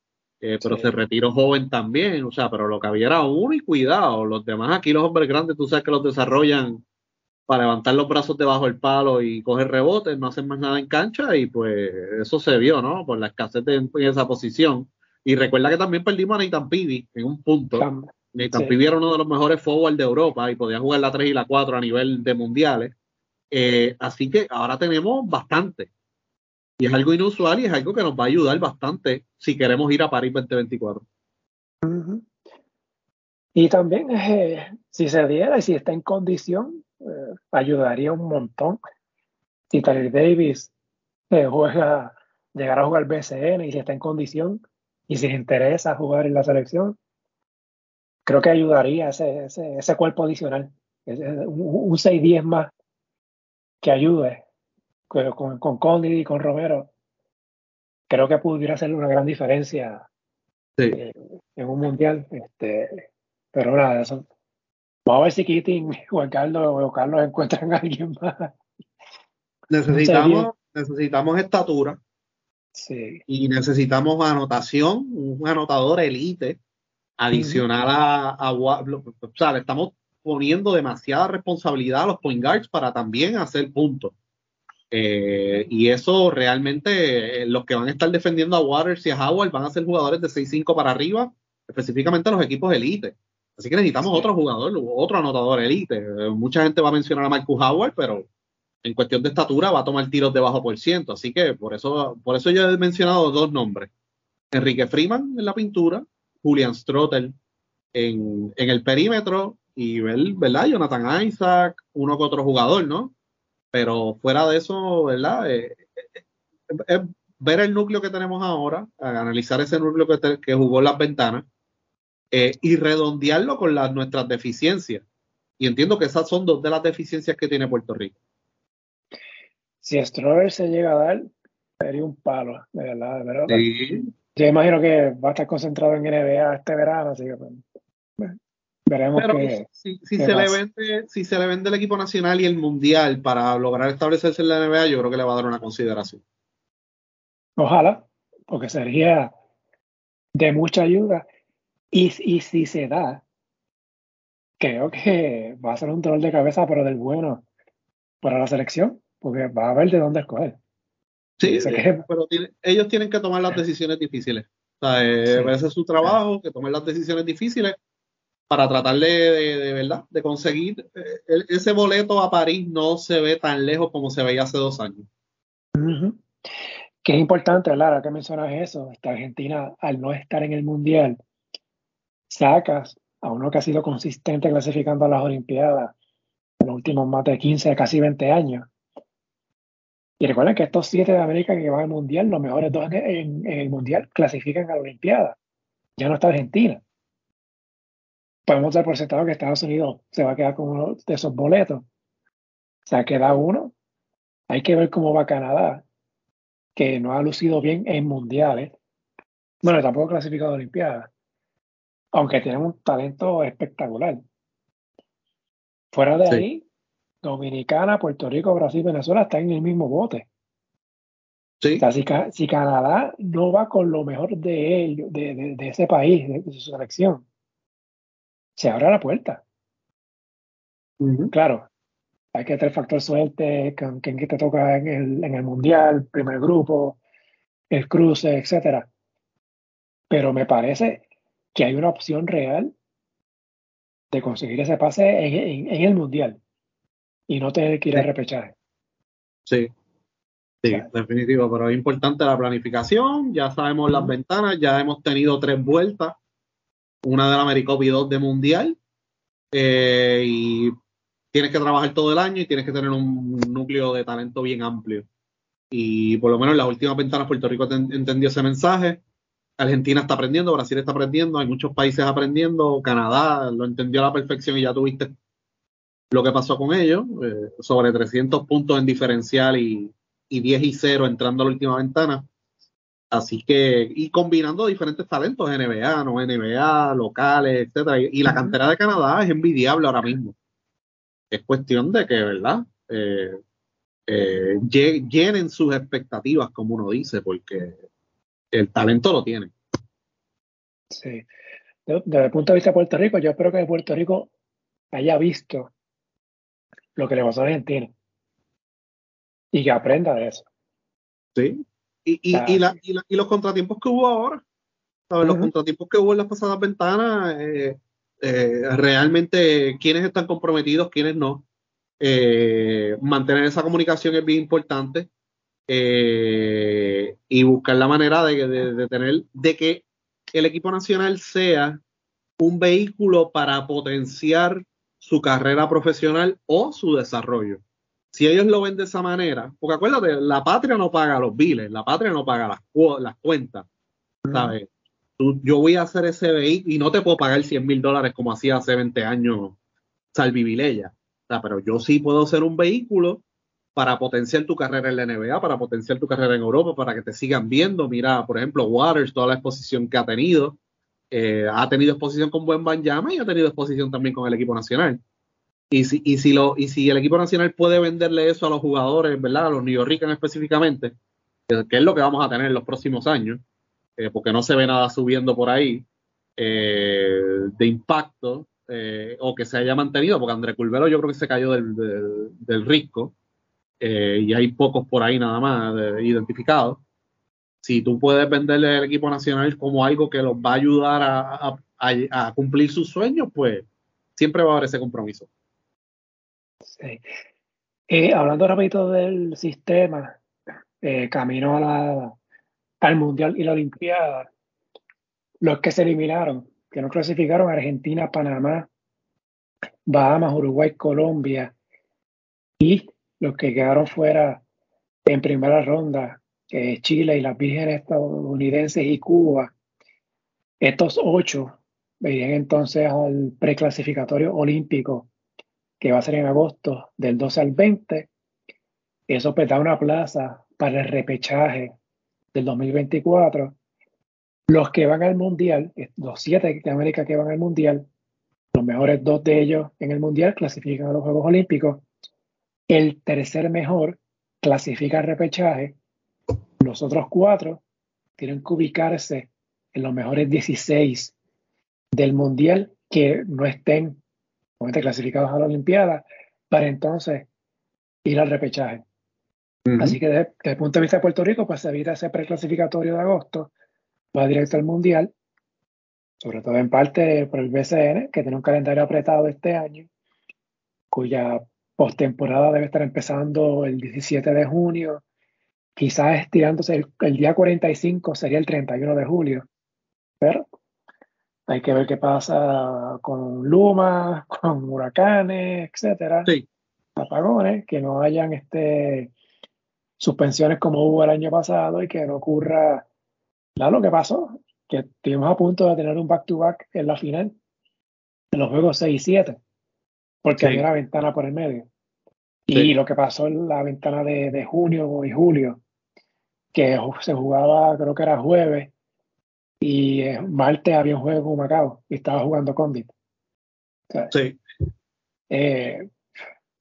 S2: eh, pero se retiró joven también, o sea, pero lo que había era uno y cuidado, los demás aquí los hombres grandes, tú sabes que los desarrollan para levantar los brazos debajo del palo y coger rebotes, no hacen más nada en cancha y pues eso se vio, ¿no? Por la escasez de, en esa posición. Y recuerda que también perdimos a Nathan Pivi en un punto. Nathan sí. era uno de los mejores forward de Europa y podía jugar la 3 y la 4 a nivel de mundiales. Eh, así que ahora tenemos bastante. Y es algo inusual y es algo que nos va a ayudar bastante si queremos ir a París 2024.
S1: Y también, eh, si se diera y si está en condición, eh, ayudaría un montón. Si Tyler Davis eh, juega, llegar a jugar BCN y si está en condición y si le interesa jugar en la selección, creo que ayudaría ese, ese, cuerpo adicional, un, 6-10 más que ayude con, con y con Romero. Creo que pudiera hacer una gran diferencia en un mundial. Este, pero nada, eso. Vamos a ver si Keating, Juan Carlos o Carlos encuentran a alguien más.
S2: Necesitamos, necesitamos estatura.
S1: Sí.
S2: Y necesitamos anotación, un anotador elite adicional a, a, o sea, le estamos poniendo demasiada responsabilidad a los point guards para también hacer puntos. Eh, y eso realmente, eh, los que van a estar defendiendo a Waters y a Howard van a ser jugadores de 6-5 para arriba, específicamente los equipos elite. Así que necesitamos otro jugador, otro anotador elite. Mucha gente va a mencionar a Marcus Howard, pero en cuestión de estatura va a tomar tiros de bajo por ciento. Así que por eso, por eso yo he mencionado dos nombres. Enrique Freeman en la pintura, Julian Strotter en, el perímetro y ¿verdad? Jonathan Isaac, uno que otro jugador, ¿no? Pero fuera de eso, ¿verdad? Eh, eh, eh, ver el núcleo que tenemos ahora, analizar ese núcleo que, que jugó en las ventanas eh, y redondearlo con las, nuestras deficiencias. Y entiendo que esas son dos de las deficiencias que tiene Puerto Rico.
S1: Si Stroller se llega a dar, sería un palo, de verdad, de verdad. Yo imagino que va a estar concentrado en NBA este verano, así que pues, veremos que,
S2: si, se le vende, si se le vende el equipo nacional y el mundial para lograr establecerse en la NBA, yo creo que le va a dar una consideración.
S1: Ojalá, porque sería de mucha ayuda. Y, si se da, creo que va a ser un dolor de cabeza, pero del bueno para la selección, porque va a haber de dónde escoger.
S2: Sí, pero ellos tienen que tomar las decisiones difíciles. O sea, eh, ese es su trabajo, que tomen las decisiones difíciles para tratar de, verdad, de conseguir eh, ese boleto a París no se ve tan lejos como se veía hace dos años.
S1: Que es importante, Lara, que mencionas eso. Esta Argentina, al no estar en el Mundial, sacas a uno que ha sido consistente clasificando a las Olimpiadas en los últimos más de 15, casi 20 años. Y recuerden que estos siete de América que van al Mundial, los mejores dos en, el Mundial clasifican a la Olimpiada. Ya no está Argentina. Podemos dar por sentado que Estados Unidos se va a quedar con uno de esos boletos. O sea, queda uno. Hay que ver cómo va Canadá, que no ha lucido bien en mundiales. Bueno, tampoco ha clasificado a Olimpiadas aunque tienen un talento espectacular. Fuera de ahí, Dominicana, Puerto Rico, Brasil, Venezuela están en el mismo bote.
S2: Sí.
S1: O sea, si, Canadá no va con lo mejor de ellos, de, ese país, de, su selección, se abre la puerta. Claro, hay que tener factor suerte, con quien te toca en el, en el mundial, primer grupo, el cruce, etcétera. Pero me parece que hay una opción real de conseguir ese pase en, el Mundial y no tener que ir a repechaje.
S2: Sí, sí, definitivo, pero es importante la planificación, ya sabemos las ventanas, ya hemos tenido tres vueltas, una de la Americop y dos de Mundial, eh, y tienes que trabajar todo el año y tienes que tener un núcleo de talento bien amplio. Y por lo menos en las últimas ventanas Puerto Rico entendió ese mensaje Argentina está aprendiendo, Brasil está aprendiendo, hay muchos países aprendiendo, Canadá lo entendió a la perfección y ya tuviste lo que pasó con ellos, eh, sobre 300 puntos en diferencial y, 10 y 0 entrando a la última ventana. Así que, y combinando diferentes talentos, NBA, no NBA, locales, etcétera. Y, la cantera de Canadá es envidiable ahora mismo. Es cuestión de que, ¿verdad? Eh, eh, llenen sus expectativas, como uno dice, porque el talento lo tiene.
S1: Sí. Desde el punto de vista de Puerto Rico, yo espero que Puerto Rico haya visto lo que le pasó a Argentina y que aprenda de eso.
S2: Sí. Y, y, los contratiempos que hubo ahora, los contratiempos que hubo en las pasadas ventanas, eh, eh, realmente quiénes están comprometidos, quiénes no. Eh, mantener esa comunicación es bien importante. Eh, y buscar la manera de, tener, de que el equipo nacional sea un vehículo para potenciar su carrera profesional o su desarrollo. Si ellos lo ven de esa manera, porque acuérdate, la patria no paga los biles, la patria no paga las, las cuentas, ¿sabes? yo voy a hacer ese vehículo y no te puedo pagar 100 mil dólares como hacía hace 20 años Salvi Vilella. pero yo sí puedo ser un vehículo para potenciar tu carrera en la NBA, para potenciar tu carrera en Europa, para que te sigan viendo. Mira, por ejemplo, Waters, toda la exposición que ha tenido. Eh, ha tenido exposición con Buen Banjama y ha tenido exposición también con el equipo nacional. Y si, y si, lo, y si el equipo nacional puede venderle eso a los jugadores, ¿verdad? A los Yorkers específicamente, que es lo que vamos a tener en los próximos años, eh, porque no se ve nada subiendo por ahí eh, de impacto eh, o que se haya mantenido, porque André Culvero yo creo que se cayó del, del, risco y hay pocos por ahí nada más identificados. Si tú puedes venderle al equipo nacional como algo que los va a ayudar a, cumplir sus sueños, pues siempre va a haber ese compromiso.
S1: Sí. hablando rapidito del sistema, camino a la, al Mundial y la Olimpiada, los que se eliminaron, que no clasificaron, Argentina, Panamá, Bahamas, Uruguay, Colombia, y los que quedaron fuera en primera ronda, Chile y las Vírgenes estadounidenses y Cuba, estos ocho verían entonces al preclasificatorio olímpico que va a ser en agosto del 12 al 20. Eso pues da una plaza para el repechaje del 2024, los que van al Mundial, los siete de América que van al Mundial, los mejores dos de ellos en el Mundial clasifican a los Juegos Olímpicos. El tercer mejor clasifica al repechaje. Los otros cuatro tienen que ubicarse en los mejores 16 del Mundial que no estén clasificados a la Olimpiada para entonces ir al repechaje. Así que desde, el punto de vista de Puerto Rico, pues se evita ese preclasificatorio de agosto, va directo al Mundial, sobre todo en parte por el BCN, que tiene un calendario apretado este año, cuya postemporada debe estar empezando el 17 de junio, quizás estirándose el, el, día 45 sería el 31 de julio, pero hay que ver qué pasa con Luma, [laughs] con huracanes, etcétera, apagones, que no hayan este suspensiones como hubo el año pasado y que no ocurra nada. Lo que pasó, que estuvimos a punto de tener un back-to-back en la final de los juegos 6 y 7, porque había una ventana por el medio. Y lo que pasó en la ventana de, junio y julio, que se jugaba, creo que era jueves, y eh, martes había un juego con Macao y estaba jugando Condit. sí. Eh,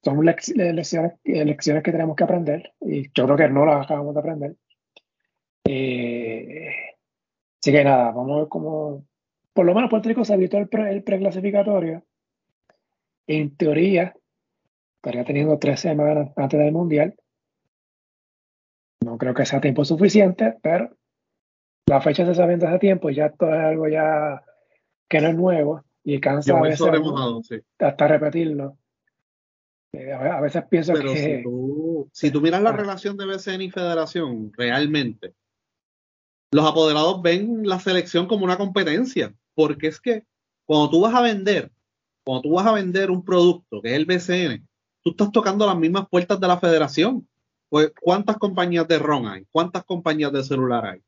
S1: son lecciones, lecciones que tenemos que aprender y yo creo que no las acabamos de aprender. Eh, así que nada, vamos a ver cómo, por lo menos Puerto Rico se evitó el, pre, el preclasificatorio. En teoría, estaría teniendo tres semanas antes del Mundial. No creo que sea tiempo suficiente, pero la fecha se sabe desde hace tiempo y ya esto es algo ya que no es nuevo y cansa a veces hasta repetirlo. Eh, a veces pienso que.
S2: Si tú, miras la ah. relación de BCN y Federación, realmente, los apoderados ven la selección como una competencia. Porque es que cuando tú vas a vender, cuando tú vas a vender un producto que es el BCN, tú estás tocando las mismas puertas de la federación. Pues, ¿cuántas compañías de RON hay? ¿Cuántas compañías de celular hay?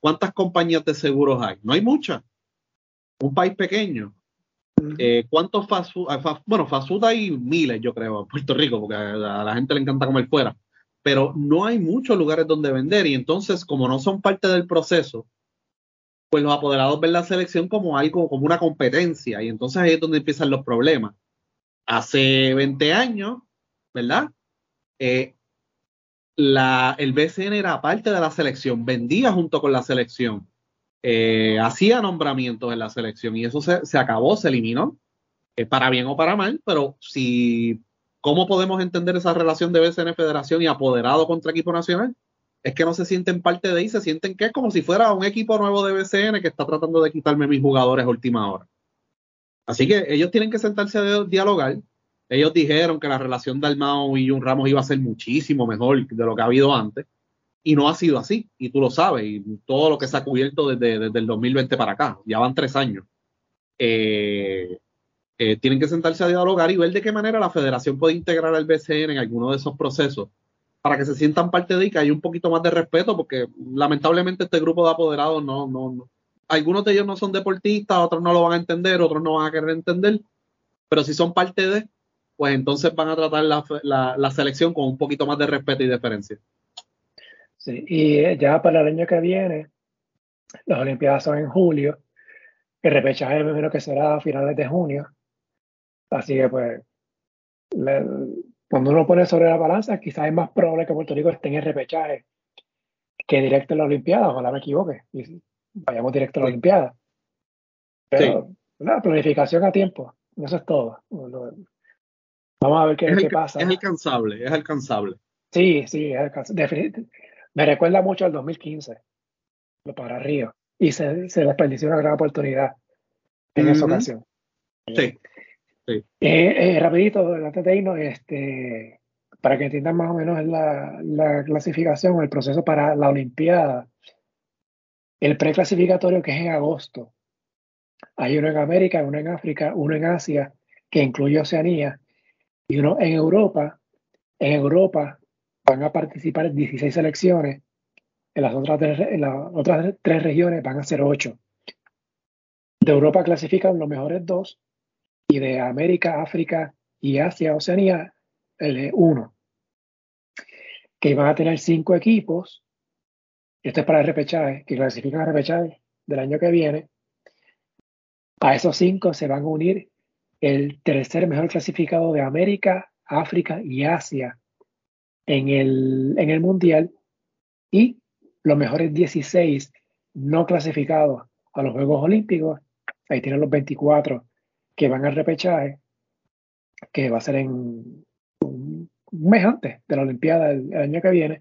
S2: ¿Cuántas compañías de seguros hay? No hay muchas. Un país pequeño. Eh, ¿Cuántos fast food? Ah, bueno, fast food hay miles, yo creo, en Puerto Rico, porque a la gente le encanta comer fuera. Pero no hay muchos lugares donde vender y entonces, como no son parte del proceso, pues los apoderados ven la selección como algo, como una competencia y entonces ahí es donde empiezan los problemas. Hace 20 años, ¿verdad? Eh, el BCN era parte de la selección, vendía junto con la selección eh, hacía nombramientos en la selección y eso se, acabó, se eliminó, eh, para bien o para mal, pero si, ¿cómo podemos entender esa relación de BCN Federación y apoderado contra equipo nacional? Es que no se sienten parte de ahí, se sienten que es como si fuera un equipo nuevo de BCN que está tratando de quitarme mis jugadores a última hora. Así que ellos tienen que sentarse a dialogar. Ellos dijeron que la relación de Almao y Jun Ramos iba a ser muchísimo mejor de lo que ha habido antes. Y no ha sido así, y tú lo sabes, y todo lo que se ha cubierto desde, el 2020 para acá, ya van tres años. Eh, eh, tienen que sentarse a dialogar y ver de qué manera la federación puede integrar al BCN en alguno de esos procesos para que se sientan parte de y que haya un poquito más de respeto, porque lamentablemente este grupo de apoderados no, no, no, algunos de ellos no son deportistas, otros no lo van a entender, otros no van a querer entender, pero si son parte de, pues entonces van a tratar la, selección con un poquito más de respeto y deferencia.
S1: Sí, y ya para el año que viene, las Olimpiadas son en julio, el repechaje menos que será a finales de junio, así que pues cuando uno pone sobre la balanza, quizás es más probable que Puerto Rico esté en el repechaje que directo en la Olimpiada, ojalá me equivoque, y vayamos directo a la Olimpiada. Pero la planificación a tiempo, eso es todo. Vamos a ver qué, pasa.
S2: Es alcanzable, es alcanzable.
S1: Sí, sí, es alcanzable. Me recuerda mucho al 2015, lo para Río, y se, se desperdició una gran oportunidad en esa ocasión.
S2: Sí.
S1: Eh, eh, rapidito, antes de irnos, este, para que entiendan más o menos la, la clasificación, el proceso para la Olimpiada, el preclasificatorio que es en agosto. Hay uno en América, uno en África, uno en Asia, que incluye Oceanía, y uno en Europa. En Europa van a participar 16 selecciones, en las otras tres, en las otras tres regiones van a ser 8. De Europa clasifican los mejores dos y de América, África y Asia, Oceanía, el uno. Que van a tener cinco equipos. Esto es para el repechaje, que clasifican al repechaje del año que viene. A esos cinco se van a unir el tercer mejor clasificado de América, África y Asia en el, en el Mundial y los mejores 16 no clasificados a los Juegos Olímpicos. Ahí tienen los 24 que van al repechaje, que va a ser en un mes antes de la Olimpiada el, año que viene.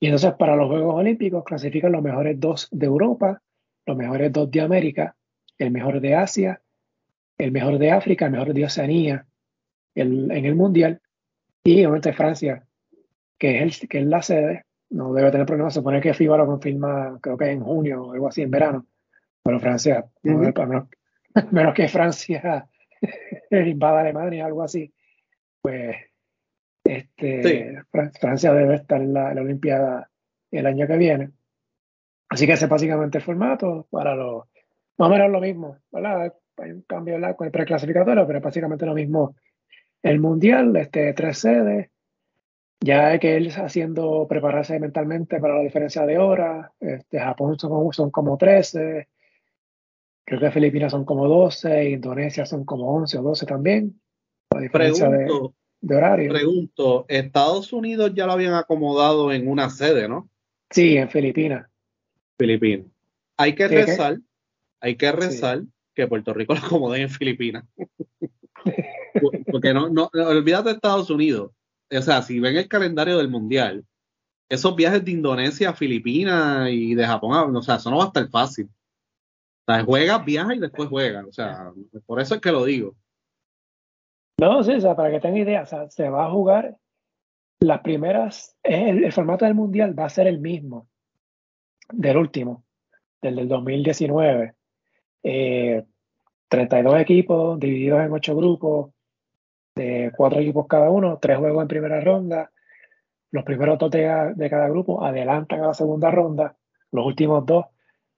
S1: Y entonces para los Juegos Olímpicos clasifican los mejores dos de Europa, los mejores dos de América, el mejor de Asia, el mejor de África, el mejor de Oceanía en el Mundial. Y obviamente Francia, que es, el, que es la sede, no debe tener problemas. Se supone que FIBA lo confirma, creo que en junio o algo así, en verano. Pero Francia, [laughs] menos que Francia [laughs] invada Alemania, algo así, pues este, Francia debe estar en la, Olimpiada el año que viene. Así que ese es básicamente el formato para los, más o menos lo mismo, ¿verdad? Hay un cambio con el preclasificatorio, pero es básicamente lo mismo el mundial, este, tres sedes, ya hay que ir haciendo, prepararse mentalmente para la diferencia de horas, este, Japón son, son como 13, Creo que Filipinas son como 12, Indonesia son como 11 o 12 también. La diferencia de, horario.
S2: Pregunto, Estados Unidos ya lo habían acomodado en una sede, ¿no?
S1: Sí, en Filipinas.
S2: Filipinas. Hay que rezar, hay que rezar que Puerto Rico lo acomode en Filipinas. [laughs] Porque no, no, olvídate de Estados Unidos. O sea, si ven el calendario del Mundial, esos viajes de Indonesia a Filipinas y de Japón, o sea, eso no va a estar fácil. O sea, juega, viaja y después juega. O sea, por eso es que lo digo.
S1: No, sí, o sea, para que tengan idea, se va a jugar las primeras, el, formato del mundial va a ser el mismo del último, del del 2019. Eh, 32 equipos divididos en 8 grupos, de 4 equipos cada uno, 3 juegos en primera ronda. Los primeros dos de, de cada grupo adelantan a la segunda ronda, los últimos dos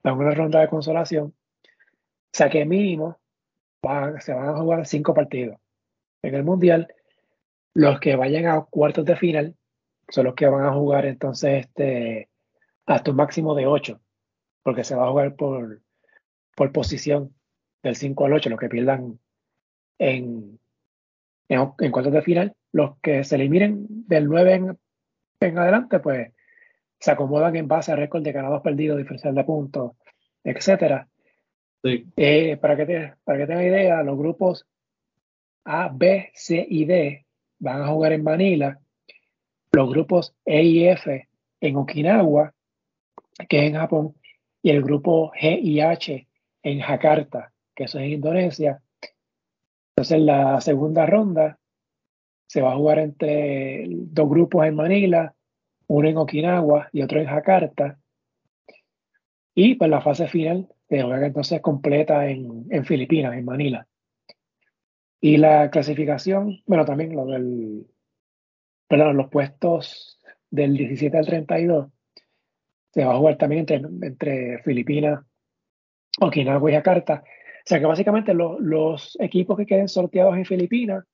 S1: dan una ronda de consolación. O sea que mínimo se van a jugar cinco partidos. En el Mundial, los que vayan a cuartos de final son los que van a jugar entonces este, hasta un máximo de ocho, porque se va a jugar por, por posición del 5 al 8, los que pierdan en, en, cuartos de final. Los que se eliminen del 9 en, en adelante, pues se acomodan en base a récord de ganados perdidos, diferencial de puntos, etcétera. Eh, para, que para que tengan idea, los grupos A, B, C y D van a jugar en Manila. Los grupos E y F en Okinawa, que es en Japón, y el grupo G y H en Jakarta, que eso es en Indonesia. Entonces, la segunda ronda se va a jugar entre dos grupos en Manila, uno en Okinawa y otro en Jakarta. Y pues la fase final se juega entonces completa en, en Filipinas, en Manila. Y la clasificación, bueno, también lo del, perdón, los puestos del 17 al 32 se va a jugar también entre, entre Filipinas, Okinawa y Jakarta. O sea que básicamente los equipos que queden sorteados en Filipinas,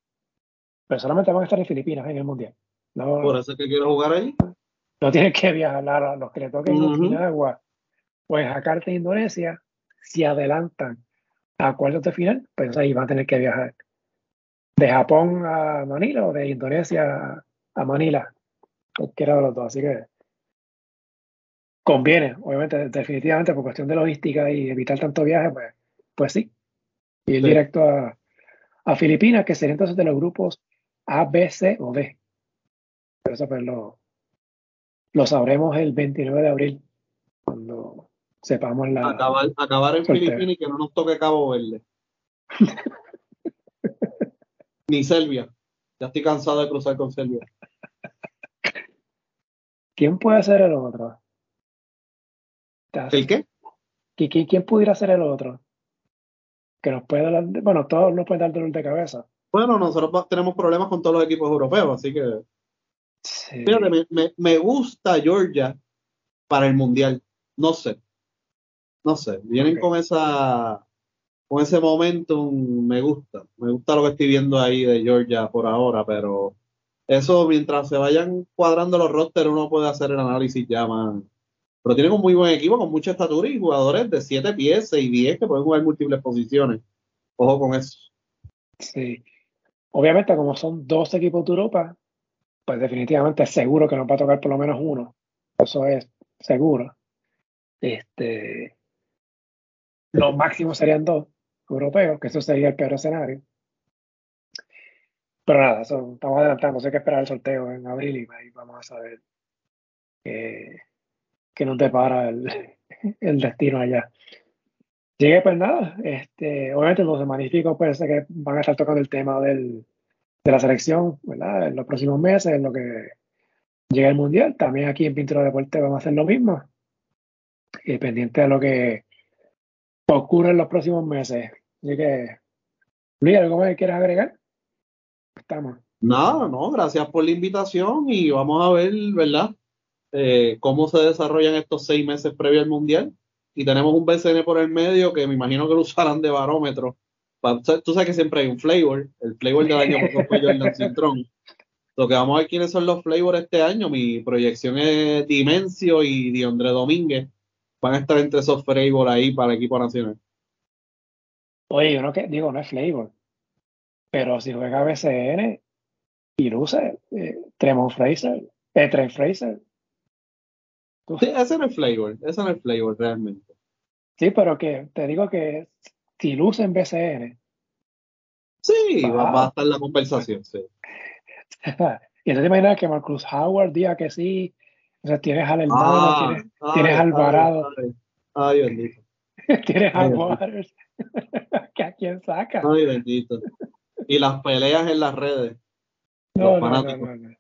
S1: pero solamente van a estar en Filipinas en el Mundial.
S2: Por eso que quiero jugar ahí.
S1: No tienen que viajar a los que le toquen en Okinawa o en Jakarta, Indonesia, si adelantan a cuartos de final, pues ahí van a tener que viajar de Japón a Manila o de Indonesia a Manila, cualquiera de los dos. Así que conviene, obviamente, definitivamente por cuestión de logística y evitar tanto viaje, pues, pues sí. Ir directo a, a, Filipinas, que sería entonces de los grupos A, B, C o D. Pero eso pues lo, lo sabremos el 29 de abril, cuando sepamos la.
S2: Acabar, acabar en Filipinas y que no nos toque Cabo Verde. [laughs] Ni Serbia. Ya estoy cansado de cruzar con Serbia.
S1: ¿Quién puede ser el otro?
S2: ¿El qué?
S1: ¿Quién, pudiera ser el otro? Que nos puede dar, bueno, todos nos pueden dar dolor de cabeza.
S2: Bueno, nosotros tenemos problemas con todos los equipos europeos, así que. Me, gusta Georgia para el mundial. No sé. No sé. Vienen con esa. Con ese momento me gusta. Me gusta lo que estoy viendo ahí de Georgia por ahora, pero eso mientras se vayan cuadrando los rosters uno puede hacer el análisis ya más, pero tienen un muy buen equipo con mucha estatura y jugadores de 7 pies y 10 que pueden jugar múltiples posiciones. Ojo con eso.
S1: Sí. Obviamente, como son dos equipos de Europa, pues definitivamente seguro que nos va a tocar por lo menos uno. Eso es seguro. Este, los máximos serían dos europeos, que eso sería el peor escenario. Pero nada, eso, estamos adelantando, hay que esperar el sorteo en abril y ahí vamos a saber eh, que nos depara el, [laughs] el destino allá. Llegué pues nada, este, obviamente los magníficos pues que van a estar tocando el tema del, de la selección, ¿verdad? En los próximos meses, en lo que llega el Mundial. También aquí en Pintura Deporte vamos a hacer lo mismo. Y pendiente de lo que ocurre en los próximos meses. Así que, Luis, ¿algo más que quieras agregar? Estamos.
S2: Nada, no, gracias por la invitación y vamos a ver, ¿verdad? Eh, cómo se desarrollan estos seis meses previos al Mundial. Y tenemos un BCN por el medio que me imagino que lo usarán de barómetro. Tú sabes que siempre hay un flavor. El flavor del año fue Jordan [laughs] Cintrón. Lo que vamos a ver quiénes son los flavors este año. Mi proyección es Dimensio y Diondre Domínguez. Van a estar entre esos flavors ahí para el equipo nacional.
S1: Oye, yo no que digo, no es flavor. Pero si juega BCN y luce eh, Tremont Fraser, eh, Trent Fraser,
S2: Sí, ese no es flavor, ese no es flavor realmente.
S1: Sí, pero que te digo que si luce en BCN.
S2: Sí, va, a estar la conversación, sí. [laughs]
S1: y entonces imaginas que Marcus Howard diga que sí, o sea, tienes al hermano, ah, tienes, tienes al Alvarado.
S2: Ay, bendito. [laughs]
S1: tienes a Waters. [laughs] que a quién saca.
S2: Ay, bendito. Y las peleas en las redes.
S1: No, no, no, no,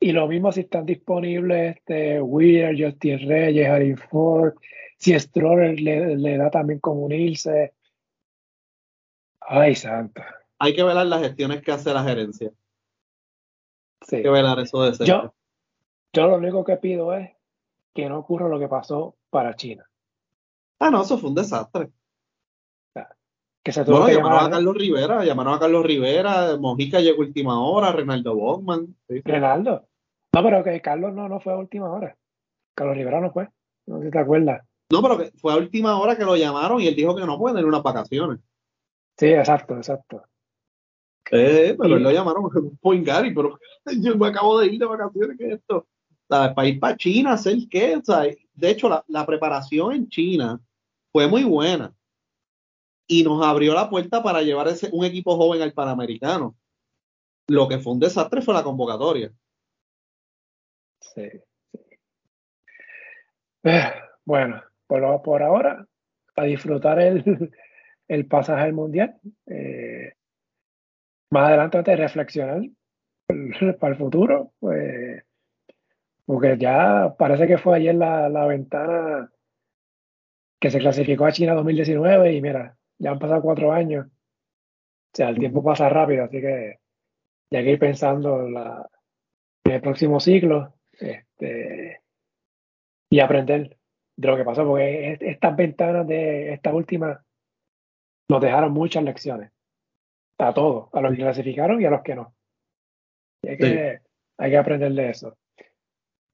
S1: y lo mismo si están disponibles este, Weir, Justin Reyes, Harry Ford, si Stroller le, da también como unirse. Ay, santa.
S2: Hay que velar las gestiones que hace la gerencia. Sí. Hay que velar eso de ser.
S1: Yo, yo lo único que pido es que no ocurra lo que pasó para China.
S2: Ah, no, eso fue un desastre.
S1: Que se tuvo
S2: llamaron a Carlos Rivera, llamaron a Carlos Rivera, Mojica llegó última hora, Renaldo Bogman.
S1: Renaldo. No, pero que Carlos no, no fue a última hora. Carlos Rivera no fue. No sé si te acuerdas.
S2: No, pero que fue a última hora que lo llamaron y él dijo que no puede tener unas vacaciones.
S1: Sí, exacto, exacto.
S2: Eh, pero él lo llamaron [laughs] Point Gary, pero [laughs] yo me acabo de ir de vacaciones, ¿qué es esto? Para ir para China, hacer qué? Sea, de hecho, la, la preparación en China fue muy buena y nos abrió la puerta para llevar ese, un equipo joven al Panamericano. Lo que fue un desastre fue la convocatoria.
S1: Sí. Eh, bueno, por, por ahora, a disfrutar el, [laughs] el pasaje al mundial. Eh, más adelante, antes de reflexionar [laughs] para el futuro, pues Porque ya parece que fue ayer la, la ventana que se clasificó a China 2019 y mira, ya han pasado cuatro años. O sea, el tiempo pasa rápido, así que ya hay que ir pensando la, en el próximo ciclo este, y aprender de lo que pasó, porque estas ventanas de esta última nos dejaron muchas lecciones. A todos, a los que clasificaron y a los que no. hay, que, hay que aprender de eso.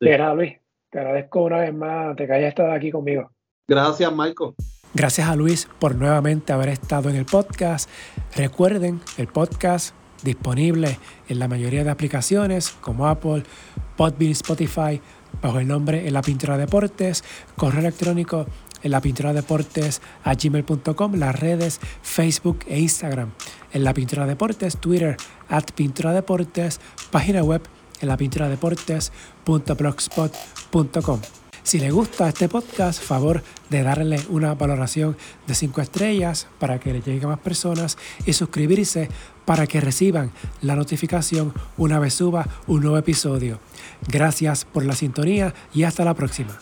S1: Sí. Luis, te agradezco una vez más de que hayas estado aquí conmigo.
S2: Gracias, Michael.
S1: Gracias a Luis por nuevamente haber estado en el podcast. Recuerden, el podcast disponible en la mayoría de aplicaciones como Apple, Podbean, Spotify, bajo el nombre En la Pintura Deportes, correo electrónico en la pintura deportes a gmail.com, las redes Facebook e Instagram en la pintura deportes, Twitter at pintura deportes, página web en la pintura deportes.blogspot.com. Si le gusta este podcast, favor de darle una valoración de 5 estrellas para que le llegue a más personas y suscribirse para que reciban la notificación una vez suba un nuevo episodio. Gracias por la sintonía y hasta la próxima.